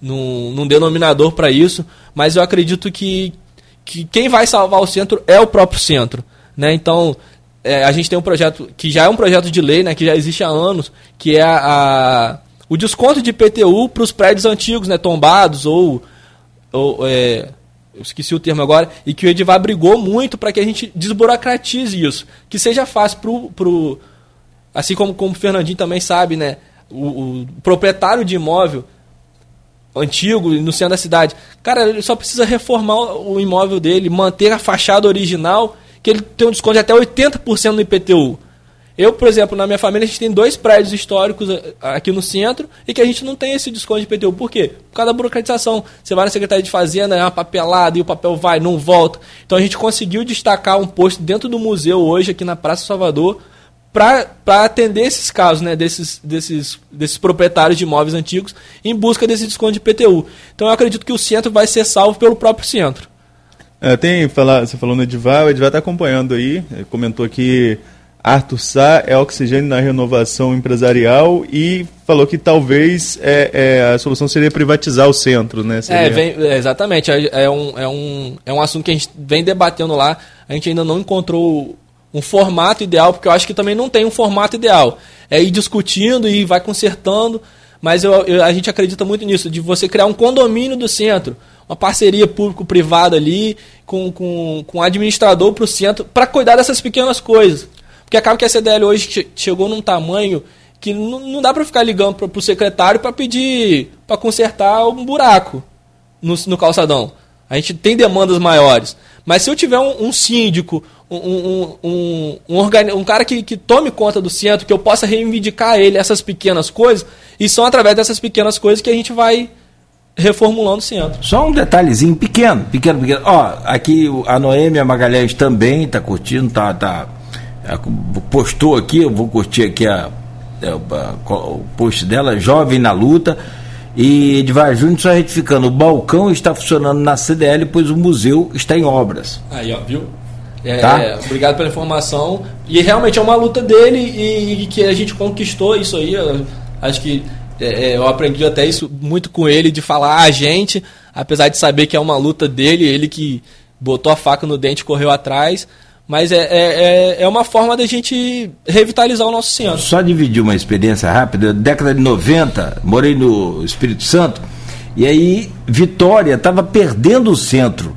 num, num denominador para isso, mas eu acredito que, que quem vai salvar o centro é o próprio centro, né? Então é, a gente tem um projeto que já é um projeto de lei, né? Que já existe há anos, que é a, a o desconto de IPTU para os prédios antigos, né, tombados ou, ou é, eu esqueci o termo agora, e que o Edivar brigou muito para que a gente desburocratize isso, que seja fácil pro, pro assim como, como o Fernandinho também sabe, né, o, o proprietário de imóvel antigo no centro da cidade, cara, ele só precisa reformar o imóvel dele, manter a fachada original, que ele tem um desconto de até 80% no IPTU. Eu, por exemplo, na minha família, a gente tem dois prédios históricos eh, aqui no centro e que a gente não tem esse desconto de IPTU. Por quê? Por causa da burocratização. Você vai na Secretaria de Fazenda, é uma papelada e o papel vai, não volta. Então a gente conseguiu destacar um posto dentro do museu hoje, aqui na Praça Salvador, para atender esses casos, né, desses, desses, desses proprietários de imóveis antigos em busca desse desconto de IPTU. Então eu acredito que o centro vai ser salvo pelo próprio centro. É, tem, falar, você falou no Edivar, o Edivar está acompanhando aí, comentou que Arthur Sá é oxigênio na renovação empresarial e falou que talvez é, é, a solução seria privatizar o centro, né? Seria... É, vem, é, exatamente. É, é, um, é, um, é um assunto que a gente vem debatendo lá. A gente ainda não encontrou um formato ideal, porque eu acho que também não tem um formato ideal. É ir discutindo e vai consertando, mas eu, eu, a gente acredita muito nisso, de você criar um condomínio do centro, uma parceria público-privada ali, com, com, com um administrador para o centro, para cuidar dessas pequenas coisas. Porque acaba que a CDL hoje chegou num tamanho que não, dá para ficar ligando para o secretário para pedir para consertar um buraco no, no, calçadão. A gente tem demandas maiores. Mas se eu tiver um, um síndico, um, um, um, um, um cara que, que tome conta do centro, que eu possa reivindicar ele essas pequenas coisas, e são através dessas pequenas coisas que a gente vai reformulando o centro. Só um detalhezinho pequeno, pequeno, pequeno. Ó, aqui a Noêmia Magalhães também está curtindo, tá, tá postou aqui, eu vou curtir aqui a, a, a, o post dela, Jovem na Luta. E Edvar Júnior só retificando, o balcão está funcionando na CDL, pois o museu está em obras. Aí, ó, viu? É, tá? é, obrigado pela informação. E realmente é uma luta dele e, e que a gente conquistou isso aí. acho que é, é, eu aprendi até isso muito com ele, de falar a gente, apesar de saber que é uma luta dele, ele que botou a faca no dente e correu atrás. Mas é, é, é, é uma forma da gente revitalizar o nosso centro. Só dividir uma experiência rápida. Década de 90, morei no Espírito Santo, e aí Vitória estava perdendo o centro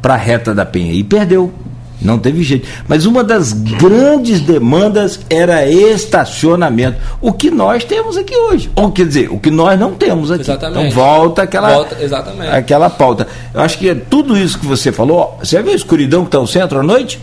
para a reta da Penha. E perdeu. Não teve jeito. Mas uma das grandes demandas era estacionamento. O que nós temos aqui hoje. Ou quer dizer, o que nós não temos aqui. Exatamente. Então volta aquela, volta, exatamente. aquela pauta. Eu acho que é tudo isso que você falou. Você viu a escuridão que está no centro à noite?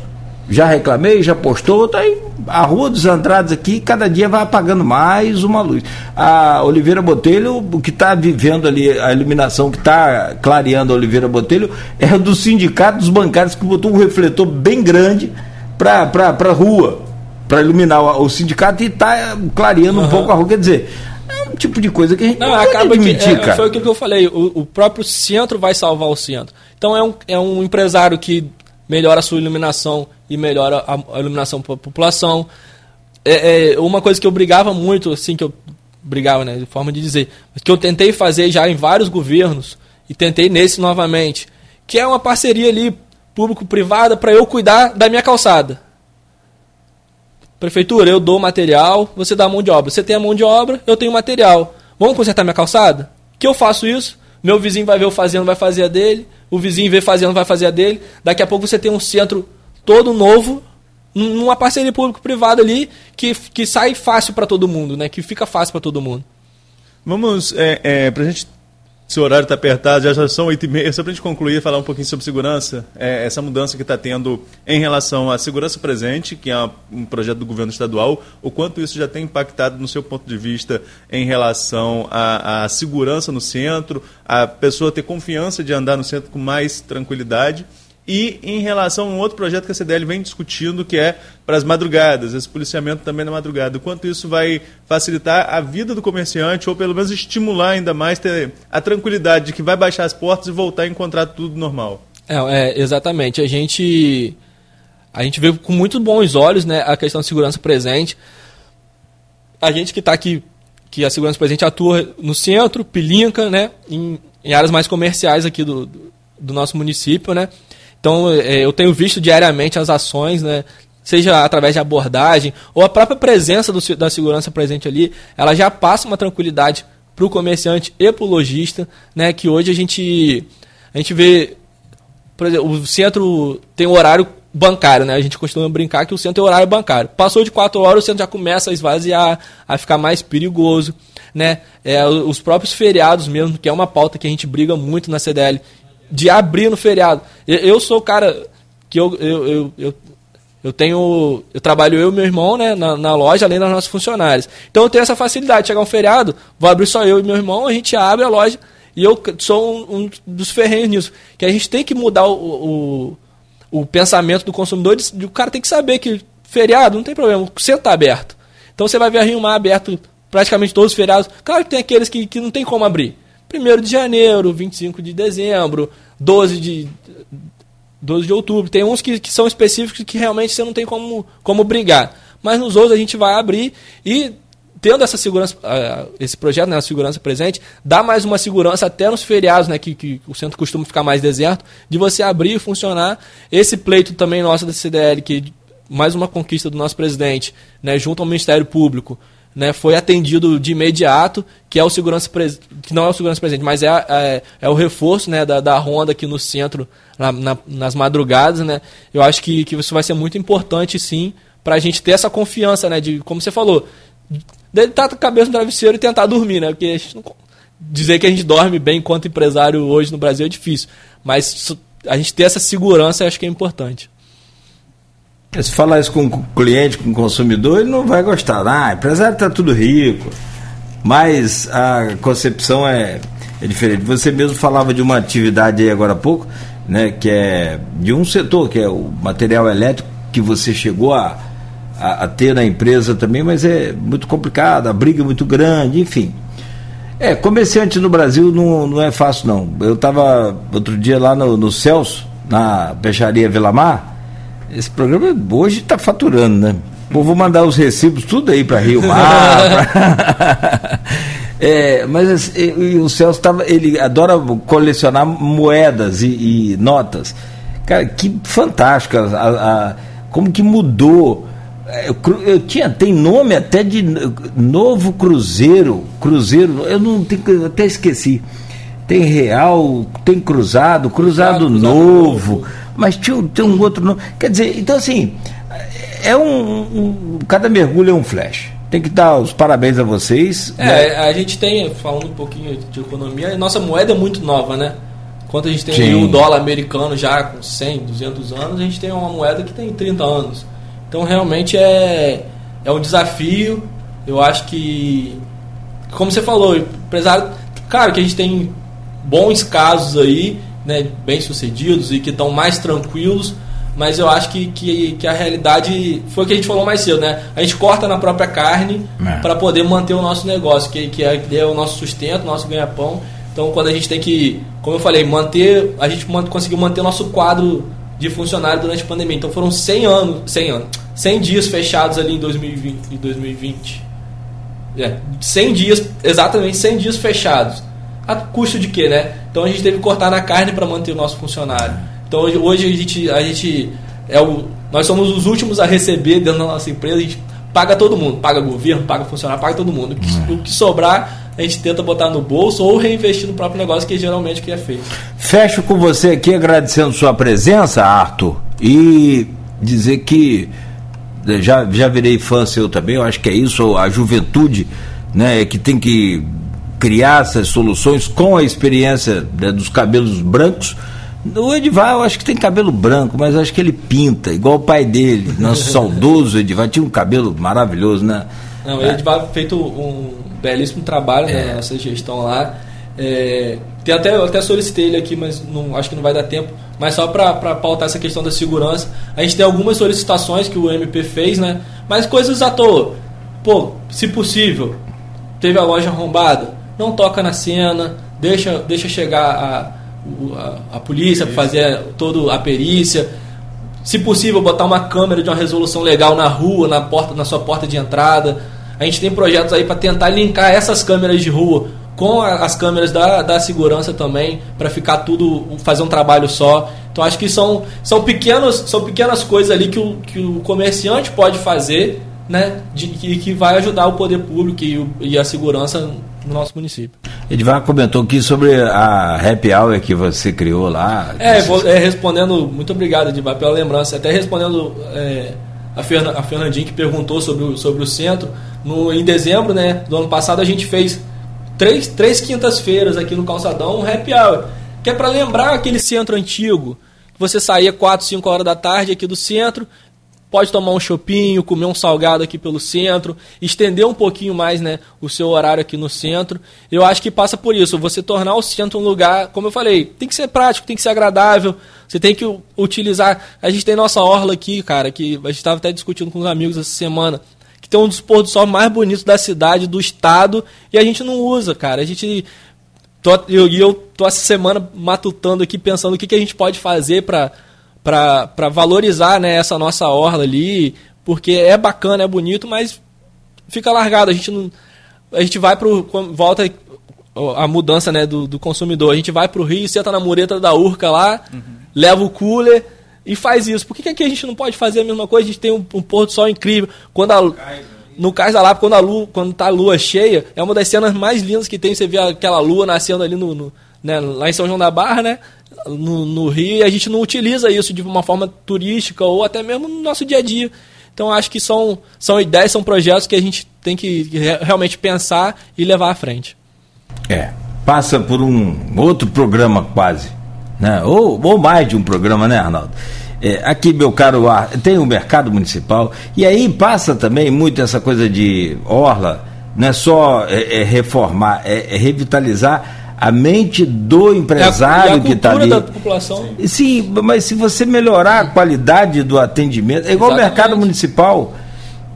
Já reclamei, já postou, tá aí a Rua dos Andrades aqui, cada dia vai apagando mais uma luz. A Oliveira Botelho, o que está vivendo ali, a iluminação que está clareando a Oliveira Botelho, é do sindicato dos bancários que botou um refletor bem grande para a rua, para iluminar o, o, sindicato e está clareando uhum. um pouco a rua. Quer dizer, é um tipo de coisa que a gente não, não acaba admitir, que, é, Foi aquilo que eu falei, o, o próprio centro vai salvar o centro. Então é um, é um empresário que melhora a sua iluminação e melhora a, a iluminação para a população. É, é, uma coisa que eu brigava muito, assim, que eu brigava, né, de forma de dizer, que eu tentei fazer já em vários governos e tentei nesse novamente, que é uma parceria ali público-privada para eu cuidar da minha calçada. Prefeitura, eu dou material, você dá a mão de obra. Você tem a mão de obra, eu tenho material. Vamos consertar minha calçada? Que eu faço isso, meu vizinho vai ver eu fazendo, vai fazer a dele o vizinho vê fazendo, vai fazer a dele. Daqui a pouco você tem um centro todo novo, numa parceria público-privada ali, que, que sai fácil para todo mundo, né? Que fica fácil para todo mundo. Vamos, é, é, para a gente se o horário está apertado, já, já são oito e meia, só para a gente concluir, falar um pouquinho sobre segurança, é, essa mudança que está tendo em relação à segurança presente, que é um projeto do governo estadual, o quanto isso já tem impactado no seu ponto de vista em relação à, à segurança no centro, a pessoa ter confiança de andar no centro com mais tranquilidade e em relação a um outro projeto que a CDL vem discutindo, que é para as madrugadas, esse policiamento também na madrugada. O quanto isso vai facilitar a vida do comerciante, ou pelo menos estimular ainda mais ter a tranquilidade de que vai baixar as portas e voltar a encontrar tudo normal. É, é exatamente. A gente a gente vê com muito bons olhos né, a questão da segurança presente. A gente que está aqui, que a segurança presente atua no centro, Pilinca, né, em, em áreas mais comerciais aqui do, do nosso município, né? Então, é, eu tenho visto diariamente as ações, né? seja através de abordagem ou a própria presença do, da segurança presente ali, ela já passa uma tranquilidade para o comerciante e para o lojista, né? Que hoje a gente a gente vê, por exemplo, o centro tem horário bancário, né? A gente costuma brincar que o centro é horário bancário. Passou de quatro horas, o centro já começa a esvaziar, a ficar mais perigoso, né? É, os próprios feriados mesmo, que é uma pauta que a gente briga muito na CDL, de abrir no feriado. Eu, eu sou o cara que eu, eu, eu, eu, eu tenho. Eu trabalho eu e meu irmão né, na, na, loja, além das nossas funcionárias. Então eu tenho essa facilidade. Chegar um feriado, vou abrir só eu e meu irmão, a gente abre a loja. E eu sou um, um dos ferrenhos nisso. Que a gente tem que mudar o, o, o pensamento do consumidor. De, de, o cara tem que saber que feriado não tem problema, o centro está aberto. Então você vai ver a Rio Mar aberto praticamente todos os feriados. Claro que tem aqueles que, que não tem como abrir. 1 de janeiro, 25 de dezembro, 12 de, 12 de outubro. Tem uns que, que são específicos que realmente você não tem como, como brigar. Mas nos outros a gente vai abrir e tendo essa segurança, uh, esse projeto, né, a segurança presente, dá mais uma segurança até nos feriados, né, que, que o centro costuma ficar mais deserto, de você abrir e funcionar. Esse pleito também nosso da CDL, que mais uma conquista do nosso presidente, né, junto ao Ministério Público, né, foi atendido de imediato, que é o segurança que não é o segurança presente, mas é, é, é o reforço né, da, da ronda aqui no centro, na, na, nas madrugadas. Né, eu acho que, que isso vai ser muito importante, sim, para a gente ter essa confiança, né, de, como você falou, deitar a cabeça no travesseiro e tentar dormir, né, porque não, dizer que a gente dorme bem enquanto empresário hoje no Brasil é difícil, mas a gente ter essa segurança eu acho que é importante. Se falar isso com o cliente, com o consumidor, ele não vai gostar. Ah, empresário está tudo rico. Mas a concepção é, é diferente. Você mesmo falava de uma atividade aí agora há pouco, né, que é de um setor, que é o material elétrico, que você chegou a, a, a ter na empresa também, mas é muito complicado, a briga é muito grande, enfim. É, comerciante no Brasil não, não é fácil não. Eu estava outro dia lá no, no Celso, na peixaria Mar esse programa hoje está faturando, né? Pô, vou mandar os recibos tudo aí para Rio Mar. pra... [laughs] é, mas e, e o Celso ele adora colecionar moedas e, e notas. Cara, que fantástico! A, a, como que mudou? É, eu, eu, tinha, tem nome até de novo Cruzeiro. Cruzeiro, eu não tenho, eu até esqueci. Tem Real, tem Cruzado, Cruzado, cruzado novo. mas tinha, um outro nome. Quer dizer, então assim, é um, um, Cada mergulho é um flash. Tem que dar os parabéns a vocês. É, né? a gente tem, falando um pouquinho de economia, nossa moeda é muito nova, né? Enquanto a gente tem o dólar americano já com 100, 200 anos, a gente tem uma moeda que tem 30 anos. Então realmente é, é um desafio. Eu acho que, como você falou, empresário, claro que a gente tem bons casos aí né, bem sucedidos e que estão mais tranquilos, mas eu acho que, que, que, a realidade foi o que a gente falou mais cedo, né? A gente corta na própria carne é. para poder manter o nosso negócio, que, que, é, que é o nosso sustento, nosso ganha-pão. Então, quando a gente tem que, como eu falei, manter, a gente conseguiu manter o nosso quadro de funcionário durante a pandemia. Então, foram 100 anos, 100 anos, 100 dias fechados ali em 2020. Em 2020. É, 100 dias, exatamente 100 dias fechados. A custo de quê, né? Então a gente teve que cortar na carne para manter o nosso funcionário. Então hoje, hoje a gente, a gente é o, nós somos os últimos a receber dentro da nossa empresa. A gente paga todo mundo, paga governo, paga funcionário, paga todo mundo. O que, uhum. o que sobrar a gente tenta botar no bolso ou reinvestir no próprio negócio, que é geralmente o que é feito. Fecho com você aqui agradecendo sua presença, Arthur, e dizer que já, já virei fã seu também, eu acho que é isso, a juventude né, é que tem que criar essas soluções com a experiência né, dos cabelos brancos. O Edivar, eu acho que tem cabelo branco, mas acho que ele pinta, igual o pai dele, nosso [laughs] saudoso Edivar, tinha um cabelo maravilhoso, né? Não, o Edivar feito um belíssimo trabalho é. na nossa gestão lá. É, tem até, eu até solicitei ele aqui, mas não, acho que não vai dar tempo. Mas só para pautar essa questão da segurança, a gente tem algumas solicitações que o MP fez, né? Mas coisas à toa. Pô, se possível, teve a loja arrombada, não toca na cena, deixa, deixa chegar a, a, a polícia para fazer toda a perícia. Se possível, botar uma câmera de uma resolução legal na rua, na porta, na sua porta de entrada. A gente tem projetos aí para tentar linkar essas câmeras de rua com as câmeras da, da segurança também, para ficar tudo, fazer um trabalho só. Então acho que são, são, pequenos, são pequenas coisas ali que o, que o comerciante pode fazer né, de, que, que vai ajudar o poder público e, e a segurança no nosso município. Edvar comentou aqui sobre a happy hour que você criou lá. É, vou, é respondendo, muito obrigado, Edvar, pela lembrança. Até respondendo é, a, Ferna, a Fernandinha que perguntou sobre o, sobre o centro. No, em dezembro né, do ano passado, a gente fez três, três quintas-feiras aqui no Calçadão, um happy hour, que é para lembrar aquele centro antigo. Você saía 4, 5 horas da tarde aqui do centro, pode tomar um chopinho, comer um salgado aqui pelo centro, estender um pouquinho mais né, o seu horário aqui no centro. Eu acho que passa por isso, você tornar o centro um lugar, como eu falei, tem que ser prático, tem que ser agradável, você tem que utilizar. A gente tem nossa orla aqui, cara, que a gente estava até discutindo com os amigos essa semana que tem um dos pôr do sol mais bonitos da cidade, do estado, e a gente não usa, cara. A gente. Tô, eu, eu tô essa semana matutando aqui, pensando o que, que a gente pode fazer para valorizar né, essa nossa orla ali, porque é bacana, é bonito, mas fica largado. A gente não. A gente vai pro. Volta a mudança né, do, do consumidor. A gente vai pro Rio, senta na mureta da Urca lá, uhum. leva o cooler e faz isso. Por que, que aqui a gente não pode fazer a mesma coisa? A gente tem um, um pôr do sol incrível. Quando a, no Cais da Lapa, quando a lua, quando tá a lua cheia, é uma das cenas mais lindas que tem. Você vê aquela lua nascendo ali no, no né, lá em São João da Barra, né? No, no, Rio, e a gente não utiliza isso de uma forma turística ou até mesmo no nosso dia a dia. Então acho que são, são ideias, são projetos que a gente tem que realmente pensar e levar à frente. É, passa por um outro programa quase, né? Ou, ou mais de um programa, né, Arnaldo? É, aqui, meu caro, tem o mercado municipal, e aí passa também muito essa coisa de orla, não é só é, é reformar, é, é, revitalizar a mente do empresário a, que está ali. Da população. Sim, mas se você melhorar a qualidade do atendimento, é igual o mercado municipal,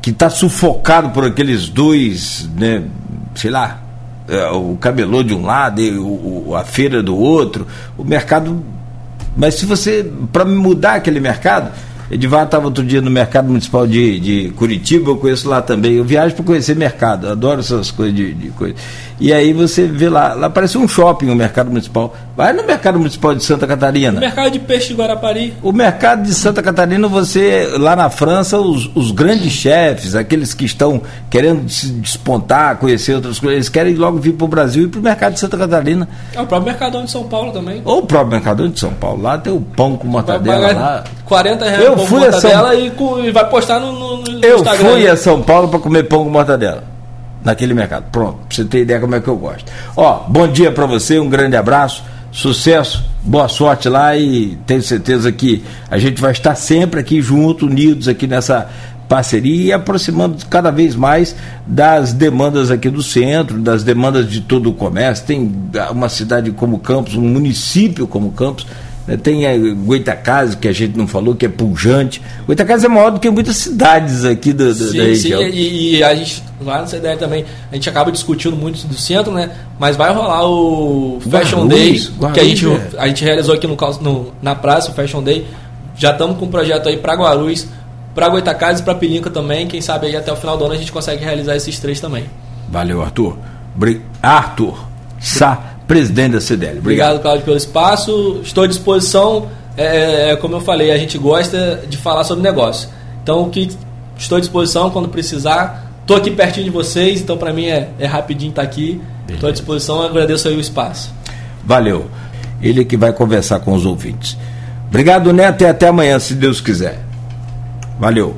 que está sufocado por aqueles dois, né, sei lá, é, o cabelô de um lado e o, a feira do outro, o mercado mas se você, para mudar aquele mercado, Edivar estava outro dia no mercado municipal de, de Curitiba, eu conheço lá também. Eu viajo para conhecer mercado, adoro essas coisas de, de coisa. E aí você vê lá, lá parece um shopping o mercado municipal. Vai no mercado municipal de Santa Catarina. O mercado de peixe de Guarapari. O mercado de Santa Catarina, você, lá na França, os, os grandes chefes, aqueles que estão querendo se despontar, conhecer outras coisas, eles querem logo vir para o Brasil e para o mercado de Santa Catarina. É o próprio Mercadão de São Paulo também. Ou o próprio Mercadão de São Paulo. Lá tem o pão com mortadela lá. 40 reais eu fui a São... e, e, vai postar no, no, no eu Instagram. Eu fui a São Paulo para comer pão com mortadela. Naquele mercado. Pronto, pra você ter ideia como é que eu gosto. Ó, bom dia para você, um grande abraço, sucesso, boa sorte lá e tenho certeza que a gente vai estar sempre aqui junto, unidos aqui nessa parceria e aproximando cada vez mais das demandas aqui do centro, das demandas de todo o comércio. Tem uma cidade como Campos, um município como Campos, né? Tem a Goitacazes, que a gente não falou, que é pujante. Goitacazes é maior do que muitas cidades aqui do, do, sim, da região. Sim, e, e, a gente, lá no CDL também, a gente acaba discutindo muito do centro, né? Mas vai rolar o Fashion Day, que a gente, é. a gente realizou aqui no, no, na praça, o Fashion Day. Já estamos com um projeto aí para Guarulhos, para Goitacazes e para Pilinca também. Quem sabe aí até o final do ano a gente consegue realizar esses três também. Valeu, Arthur. Arthur Sá presidente da CDL. Obrigado, Cláudio, pelo espaço. Estou à disposição. É, é, é, como eu falei, a gente gosta de falar sobre negócio. Então, que estou à disposição quando precisar. Estou aqui pertinho de vocês, então para mim é, é, rapidinho estar tá aqui. Estou à disposição, agradeço aí o espaço. Valeu. Ele que vai conversar com os ouvintes. Obrigado, Neto, e até amanhã, se Deus quiser. Valeu.